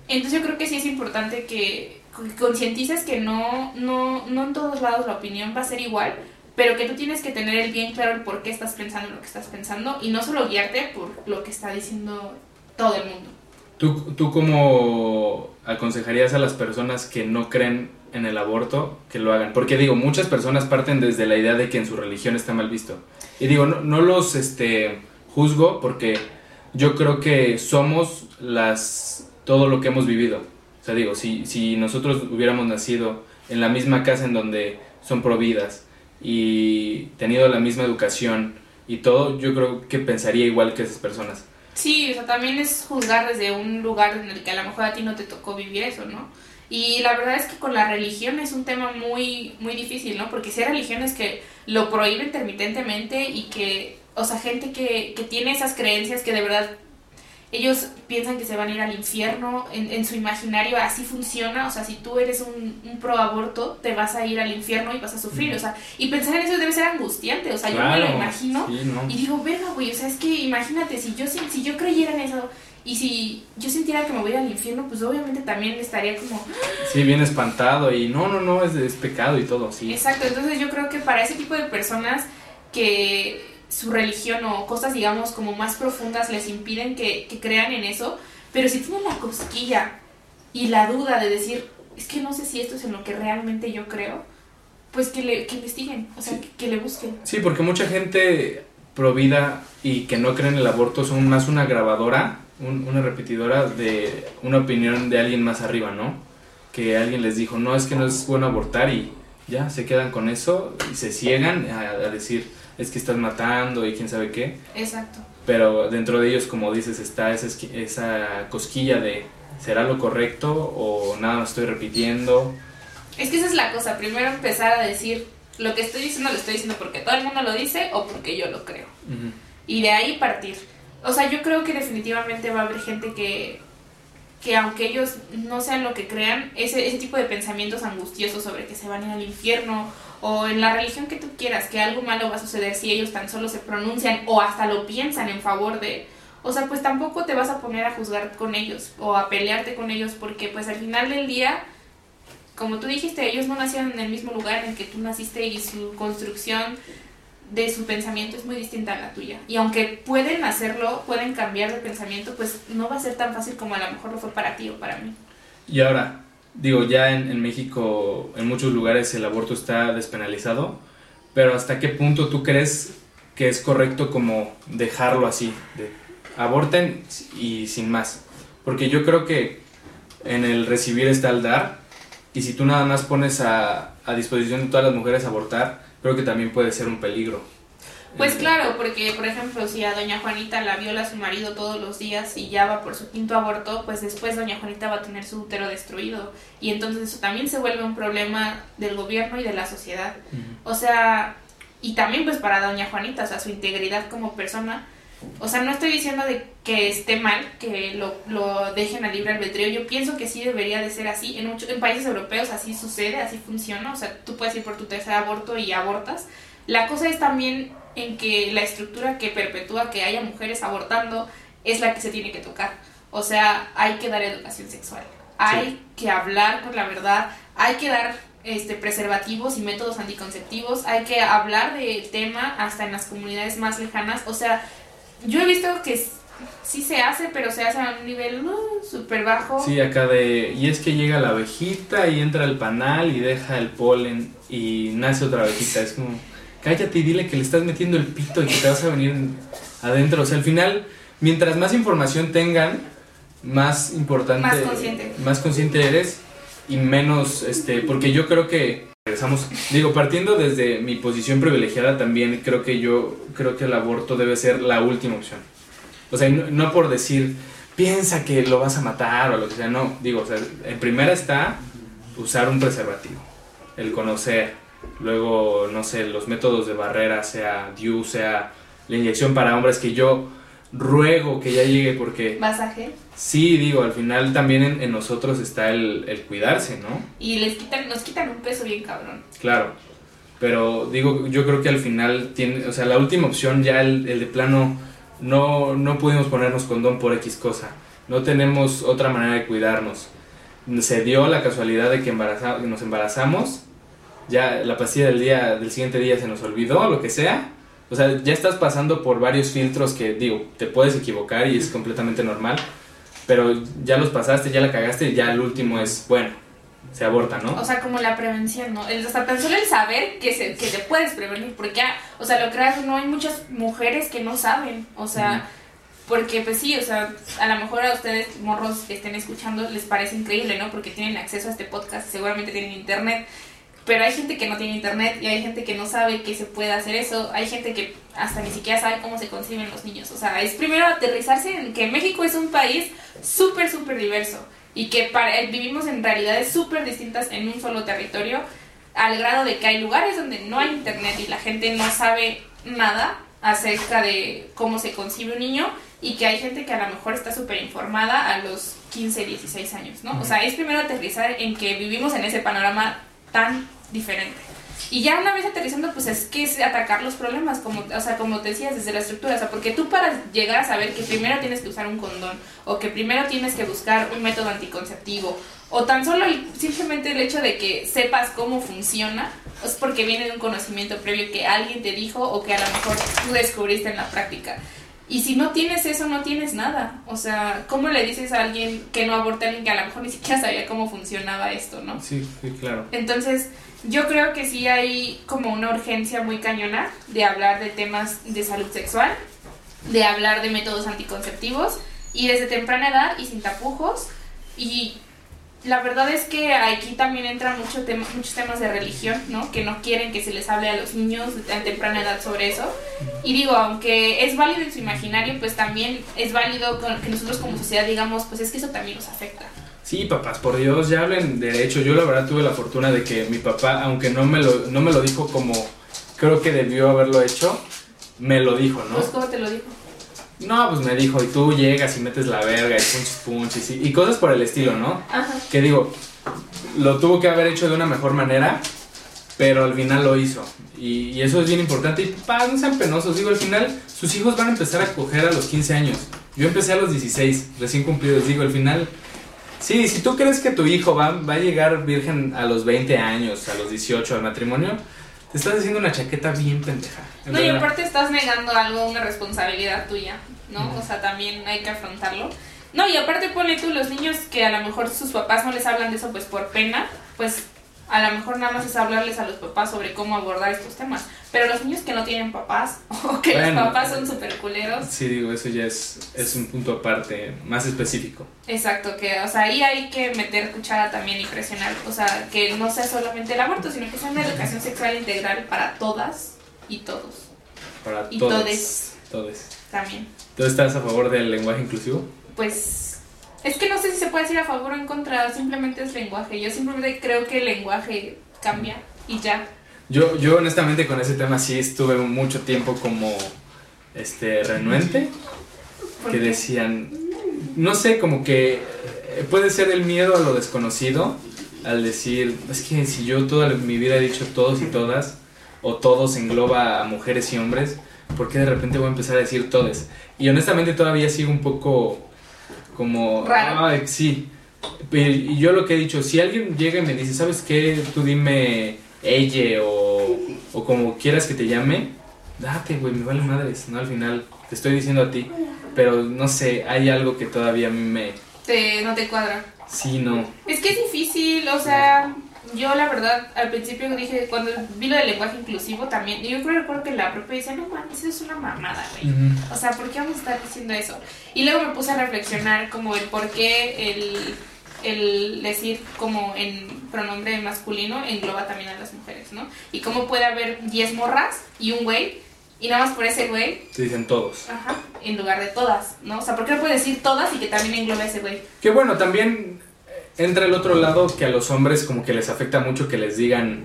Entonces yo creo que sí es importante que que concientices que no, no, no en todos lados la opinión va a ser igual, pero que tú tienes que tener el bien claro el por qué estás pensando lo que estás pensando y no solo guiarte por lo que está diciendo todo el mundo. ¿Tú, ¿Tú cómo aconsejarías a las personas que no creen en el aborto que lo hagan? Porque digo, muchas personas parten desde la idea de que en su religión está mal visto. Y digo, no, no los este, juzgo porque yo creo que somos las todo lo que hemos vivido. O sea, digo, si, si nosotros hubiéramos nacido en la misma casa en donde son providas y tenido la misma educación y todo, yo creo que pensaría igual que esas personas. Sí, o sea, también es juzgar desde un lugar en el que a lo mejor a ti no te tocó vivir eso, ¿no? Y la verdad es que con la religión es un tema muy, muy difícil, ¿no? Porque si hay religiones que lo prohíben intermitentemente y que, o sea, gente que, que tiene esas creencias que de verdad ellos piensan que se van a ir al infierno, en, en su imaginario así funciona, o sea, si tú eres un, un, pro aborto, te vas a ir al infierno y vas a sufrir, o sea, y pensar en eso debe ser angustiante, o sea, yo me lo imagino y digo, venga, güey, o sea, es que imagínate, si yo, si, si yo creyera en eso, y si yo sintiera que me voy al infierno, pues obviamente también estaría como... Sí, bien espantado y no, no, no, es, es pecado y todo, sí. Exacto, entonces yo creo que para ese tipo de personas que su religión o cosas, digamos, como más profundas les impiden que, que crean en eso, pero si tienen la cosquilla y la duda de decir, es que no sé si esto es en lo que realmente yo creo, pues que, le, que investiguen, o sea, que, le busquen. Sí, porque mucha gente provida y que no creen en el aborto son más una grabadora, una repetidora de una opinión de alguien más arriba, ¿no? Que alguien les dijo, no, es que no es bueno abortar y ya se quedan con eso y se ciegan a decir, es que estás matando y quién sabe qué. Exacto. Pero dentro de ellos, como dices, está esa, esa cosquilla de, ¿será lo correcto o nada estoy repitiendo? Es que esa es la cosa, primero empezar a decir, lo que estoy diciendo lo estoy diciendo porque todo el mundo lo dice o porque yo lo creo. Y de ahí partir. O sea, yo creo que definitivamente va a haber gente que, que aunque ellos no sean lo que crean, ese, ese tipo de pensamientos angustiosos sobre que se van a ir al infierno o en la religión que tú quieras, que algo malo va a suceder si ellos tan solo se pronuncian o hasta lo piensan en favor de... O sea, pues tampoco te vas a poner a juzgar con ellos o a pelearte con ellos porque pues al final del día, como tú dijiste, ellos no nacieron en el mismo lugar en el que tú naciste y su construcción de su pensamiento es muy distinta a la tuya. Y aunque pueden hacerlo, pueden cambiar de pensamiento, pues no va a ser tan fácil como a lo mejor lo fue para ti o para mí. Y ahora, digo, ya en, México, en muchos lugares el aborto está despenalizado, pero ¿hasta qué punto tú crees que es correcto como dejarlo así? Aborten y sin más. Porque yo creo que en el recibir está el dar, y si tú nada más pones a, a disposición de todas las mujeres abortar, creo que también puede ser un peligro. Pues claro, porque por ejemplo, si a doña Juanita la viola su marido todos los días y ya va por su quinto aborto, pues después doña Juanita va a tener su útero destruido. Y entonces eso también se vuelve un problema del gobierno y de la sociedad. O sea, y también pues para doña Juanita, o sea, su integridad como persona. O sea, no estoy diciendo de que esté mal que lo, lo dejen a libre albedrío. Yo pienso que sí debería de ser así. En, muchos, en países europeos así sucede, así funciona. O sea, tú puedes ir por tu tercer aborto y abortas. La cosa es también en que la estructura que perpetúa que haya mujeres abortando es la que se tiene que tocar. O sea, hay que dar educación sexual, hay que hablar con la verdad, hay que dar este, preservativos y métodos anticonceptivos, hay que hablar del tema hasta en las comunidades más lejanas. O sea, yo he visto que sí se hace, pero se hace a un nivel uh, súper bajo. Sí, acá de... Y es que llega la abejita y entra al panal y deja el polen y nace otra abejita. Es como cállate y dile que le estás metiendo el pito y que te vas a venir adentro. O sea, al final, mientras más información tengan, más importante, más consciente, más consciente eres y menos, este, porque yo creo que regresamos, digo, partiendo desde mi posición privilegiada también creo que yo creo que el aborto debe ser la última opción. O sea, no, por decir piensa que lo vas a matar o lo que sea, no, digo, o sea, en primera está usar un preservativo, el conocer, Luego, no sé, los métodos de barrera, sea DIU, sea la inyección para hombres, que yo ruego que ya llegue porque... ¿Masaje? Sí, digo, al final también en, nosotros está el, el, cuidarse, ¿no? Y les quitan, nos quitan un peso bien cabrón. Claro, pero digo, yo creo que al final tiene, o sea, la última opción ya el, el de plano, no, no pudimos ponernos condón por X cosa, no tenemos otra manera de cuidarnos. Se dio la casualidad de que embaraza, nos embarazamos ya la pastilla del día del siguiente día se nos olvidó, lo que sea. O sea, ya estás pasando por varios filtros que, digo, te puedes equivocar y es completamente normal, pero ya los pasaste, ya la cagaste y ya el último es, bueno, se aborta, ¿no? O sea, como la prevención, ¿no? El, hasta tan solo el saber que, se, que te puedes prevenir, porque, o sea, lo creas no, hay muchas mujeres que no saben, o sea... Porque pues sí, o sea, a lo mejor a ustedes, morros que estén escuchando, les parece increíble, ¿no? Porque tienen acceso a este podcast, seguramente tienen internet pero hay gente que no tiene internet y hay gente que no sabe que se puede hacer eso. Hay gente que hasta ni siquiera sabe cómo se conciben los niños. O sea, es primero aterrizarse en que México es un país súper, súper diverso y que para, vivimos en realidades súper distintas en un solo territorio, al grado de que hay lugares donde no hay internet y la gente no sabe nada acerca de cómo se concibe un niño y que hay gente que a lo mejor está súper informada a los 15, 16 años, ¿no? O sea, es primero aterrizar en que vivimos en ese panorama tan diferente. Y ya una vez aterrizando, pues es que es atacar los problemas, como, o sea, como te decías, desde la estructura. O sea, porque tú para llegar a saber que primero tienes que usar un condón, o que primero tienes que buscar un método anticonceptivo, o tan solo simplemente el hecho de que sepas cómo funciona, es porque viene de un conocimiento previo que alguien te dijo o que a lo mejor tú descubriste en la práctica. Y si no tienes eso, no tienes nada. O sea, ¿cómo le dices a alguien que no aborta a alguien que a lo mejor ni siquiera sabía cómo funcionaba esto, no? Sí, sí, claro. Entonces, yo creo que sí hay como una urgencia muy cañona de hablar de temas de salud sexual, de hablar de métodos anticonceptivos y desde temprana edad y sin tapujos. Y la verdad es que aquí también entran mucho tema, muchos temas de religión, ¿no? Que no quieren que se les hable a los niños a temprana edad sobre eso. Y digo, aunque es válido en su imaginario, pues también es válido que nosotros como sociedad digamos, pues es que eso también nos afecta. Sí, papás, por Dios, ya hablen de derecho. Yo la verdad tuve la fortuna de que mi papá, aunque no me lo, no me lo dijo como creo que debió haberlo hecho, me lo dijo, ¿no? Pues, ¿cómo te lo dijo? No, pues me dijo, y tú llegas y metes la verga y punches, punches, y, y cosas por el estilo, ¿no? Ajá. Que digo, lo tuvo que haber hecho de una mejor manera, pero al final lo hizo. Y, y eso es bien importante. Y papás, no sean penosos. Digo, al final sus hijos van a empezar a coger a los 15 años. Yo empecé a los 16, recién cumplidos. Digo, al final, sí, si tú crees que tu hijo va, va a llegar virgen a los 20 años, a los 18 al matrimonio, te estás haciendo una chaqueta bien pendeja. No, y aparte estás negando algo, una responsabilidad tuya, ¿no? O sea, también hay que afrontarlo. No, y aparte ponle tú los niños que a lo mejor sus papás no les hablan de eso pues por pena, pues a lo mejor nada más es hablarles a los papás sobre cómo abordar estos temas. Pero los niños que no tienen papás o que los papás son súper culeros. Sí, digo, eso ya es, es un punto aparte, más específico. Exacto, que, o sea, ahí hay que meter cuchara también y presionar. O sea, que no sea solamente el aborto, sino que sea una educación sexual integral para todas y todos. Para y todos. todes. Todes. También. ¿Tú estás a favor del lenguaje inclusivo? Pues es que no sé si se puede decir a favor o en contra, simplemente es lenguaje. Yo simplemente creo que el lenguaje cambia y ya. Yo, yo honestamente con ese tema sí estuve mucho tiempo como este renuente. Que decían, no sé, como que eh, puede ser el miedo a lo desconocido, al decir, es que si yo toda mi vida he dicho todos y todas, o todos engloba a mujeres y hombres, ¿por qué de repente voy a empezar a decir todes? Y honestamente todavía sigo un poco como, Raro. sí. Y yo lo que he dicho, si alguien llega y me dice, ¿sabes qué? Tú dime ella o, o como quieras que te llame, date, güey, me vale madres, ¿no? Al final te estoy diciendo a ti, pero no sé, hay algo que todavía a mí me... Te, no te cuadra. Sí, no. Es que es difícil, o sea, yo la verdad al principio dije, cuando vi lo del lenguaje inclusivo también, yo creo recuerdo que la propia decía, no mames, eso es una mamada, güey. O sea, ¿por qué vamos a estar diciendo eso? Y luego me puse a reflexionar como el por qué el, el decir como en pronombre masculino engloba también a las mujeres, ¿no? Y cómo puede haber 10 morras y un güey, y nada más por ese güey, Te dicen todos. ajá, en lugar de todas, ¿no? O sea, ¿por qué no puede decir todas y que también engloba a ese güey? Que bueno, también entra el otro lado que a los hombres como que les afecta mucho que les digan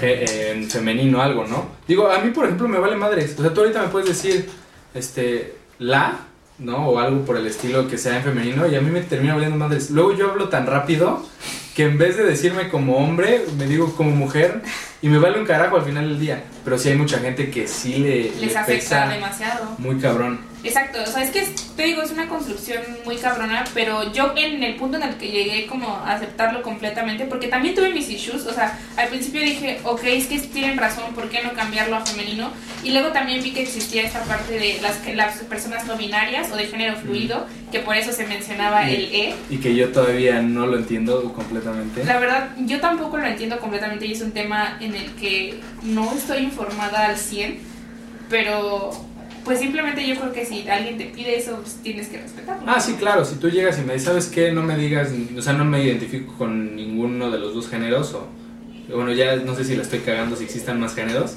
eh, en femenino algo, ¿no? Digo, a mí por ejemplo me vale madres. O sea, tú ahorita me puedes decir, este, la, ¿no? O algo por el estilo que sea en femenino y a mí me termina valiendo madres. Luego yo hablo tan rápido que en vez de decirme como hombre, me digo como mujer y me vale un carajo al final del día. Pero sí hay mucha gente que sí le, Les le afecta pesa demasiado. muy cabrón. Exacto, o sea, es que te digo, es una construcción muy cabrona, pero yo en el punto en el que llegué como a aceptarlo completamente, porque también tuve mis issues, o sea, al principio dije, ok, es que tienen razón, ¿por qué no cambiarlo a femenino? Y luego también vi que existía esta parte de las, que- las personas no binarias o de género fluido, que por eso se mencionaba el E. Y que yo todavía no lo entiendo completamente. La verdad, yo tampoco lo entiendo completamente y es un tema en el que no estoy informada al 100, pero pues simplemente yo creo que si alguien te pide eso, pues tienes que respetarlo. Ah, sí, claro. Si tú llegas y me dices, ¿sabes qué? No me digas, o sea, no me identifico con ninguno de los dos géneros. O, bueno, ya no sé si la estoy cagando, si existan más géneros.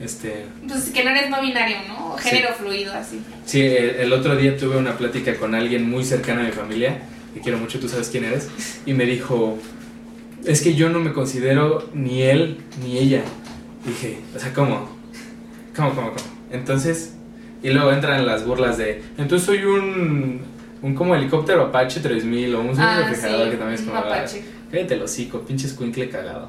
Este, Pues que no eres no binario, ¿no? Sí. Género fluido, así. sí, el, el otro día tuve una plática con alguien muy cercano a mi familia, que quiero mucho, tú sabes quién eres, y me dijo, es que yo no me considero ni él ni ella. Dije, o sea, ¿cómo? ¿Cómo, cómo, cómo? Entonces, y luego entran las burlas de, entonces soy un, un como helicóptero Apache 3000 o un Ah, refrigerador sí, que también es como... Apache. Cállate el hocico, pinche escuincle cagado.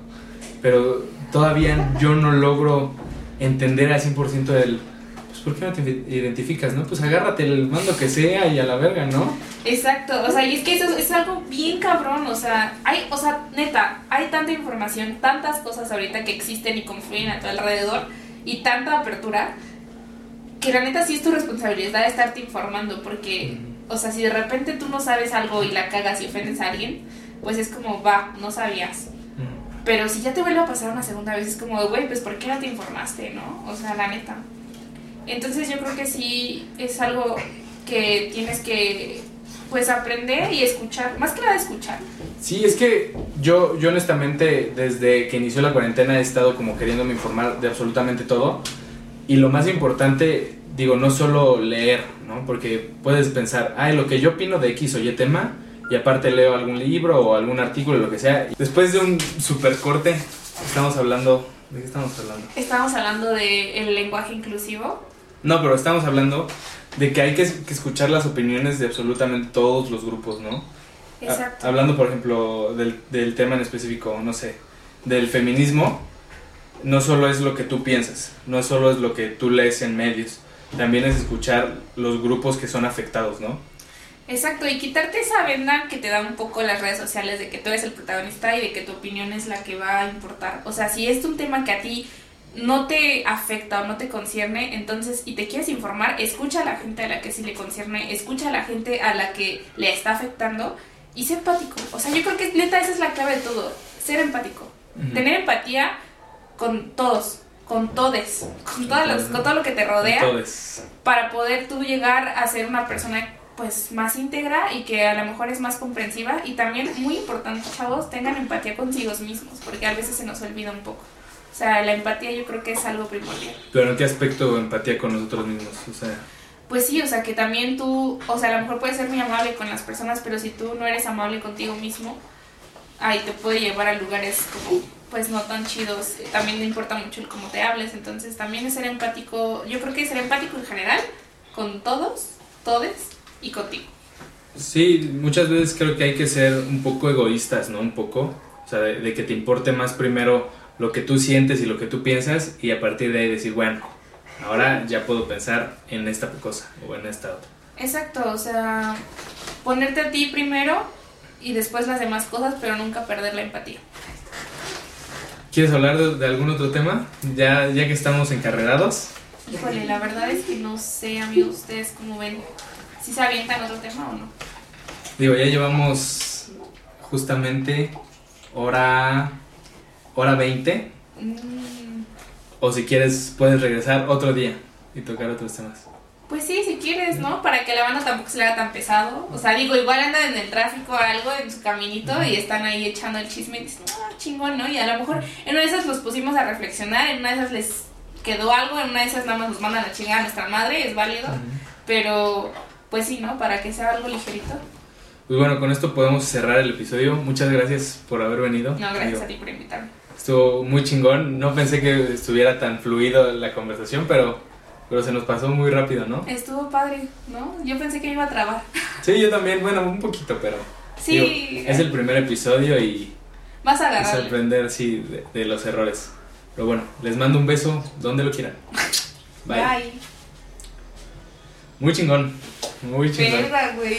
Pero todavía yo no logro entender al 100% del... Pues, ¿por qué no te identificas, no? Pues agárrate el mando que sea y a la verga, ¿no? Exacto, o sea, y es que eso es, es algo bien cabrón, o sea, hay, o sea, neta, hay tanta información, tantas cosas ahorita que existen y confluyen a tu alrededor y tanta apertura que la neta sí es tu responsabilidad estarte informando porque, o sea, si de repente tú no sabes algo y la cagas y ofendes a alguien, pues es como, va, no sabías. Pero si ya te vuelve a pasar una segunda vez, es como, güey, pues ¿por qué no te informaste, no? O sea, la neta. Entonces yo creo que sí es algo que tienes que, pues, aprender y escuchar. Más que nada escuchar. Sí, es que yo, yo honestamente desde que inició la cuarentena he estado como queriéndome informar de absolutamente todo. Y lo más importante, digo, no solo leer, ¿no? Porque puedes pensar, ay, lo que yo opino de X o Y tema, y aparte leo algún libro o algún artículo, lo que sea. Después de un super corte, estamos hablando... ¿De qué estamos hablando? Estamos hablando del lenguaje inclusivo. No, pero estamos hablando de que hay que, que escuchar las opiniones de absolutamente todos los grupos, ¿no? Exacto. Ha- hablando, por ejemplo, del, del tema en específico, no sé, del feminismo, no solo es lo que tú piensas, no solo es lo que tú lees en medios, también es escuchar los grupos que son afectados, ¿no? Exacto, y quitarte esa venda que te da un poco las redes sociales de que tú eres el protagonista y de que tu opinión es la que va a importar. O sea, si es un tema que a ti no te afecta o no te concierne, entonces, y te quieres informar, escucha a la gente a la que sí le concierne, escucha a la gente a la que le está afectando y sé empático. O sea, yo creo que neta esa es la clave de todo, ser empático. Tener empatía con todos, con todes, con, todas las- con todo lo que te rodea para poder tú llegar a ser una persona pues más íntegra y que a lo mejor es más comprensiva. Y también muy importante chavos tengan empatía consigo mismos porque a veces se nos olvida un poco. O sea la empatía yo creo que es algo primordial. Pero ¿en qué aspecto empatía con nosotros mismos? O sea, pues sí o sea que también tú o sea a lo mejor puedes ser muy amable con las personas pero si tú no eres amable contigo mismo ahí te puede llevar a lugares como pues no tan chidos también le importa mucho el cómo te hables entonces también es ser empático yo creo que es ser empático en general con todos todes y contigo sí, muchas veces creo que hay que ser un poco egoístas, ¿no? Un poco, o sea, de, de que te importe más primero lo que tú sientes y lo que tú piensas y a partir de ahí decir, bueno, ahora ya puedo pensar en esta cosa o en esta otra. Exacto, o sea, ponerte a ti primero y después las demás cosas, pero nunca perder la empatía. ¿Quieres hablar de, de algún otro tema? Ya, ya que estamos encarrerados. Híjole, la verdad es que no sé, amigos, ustedes cómo ven. ¿Si se avientan otro tema o no? Digo, ya llevamos justamente hora, hora 20. Mm, O si quieres, puedes regresar otro día y tocar otros temas. Pues sí, si quieres, ¿no? Para que la banda tampoco se le haga tan pesado. O sea, digo, igual andan en el tráfico o algo, en su caminito, y están ahí echando el chisme y dicen, ah, chingón, ¿no? Y a lo mejor en una de esas los pusimos a reflexionar, en una de esas les quedó algo, en una de esas nada más nos mandan a chingar a nuestra madre, es válido. Pero, pues sí, ¿no? Para que sea algo ligerito. Pues bueno, con esto podemos cerrar el episodio. Muchas gracias por haber venido. No, gracias Digo, a ti por invitarme. Estuvo muy chingón. No pensé que estuviera tan fluido la conversación, pero, pero se nos pasó muy rápido, ¿no? Estuvo padre, ¿no? Yo pensé que iba a trabar. Sí, yo también, bueno, un poquito, pero. Sí, digo, es el primer episodio y, vas a y agarrarle. sorprender, sí, de, de los errores. Pero bueno, les mando un beso donde lo quieran. Bye. Bye. Muy chingón. Muy chingón. Verga, güey.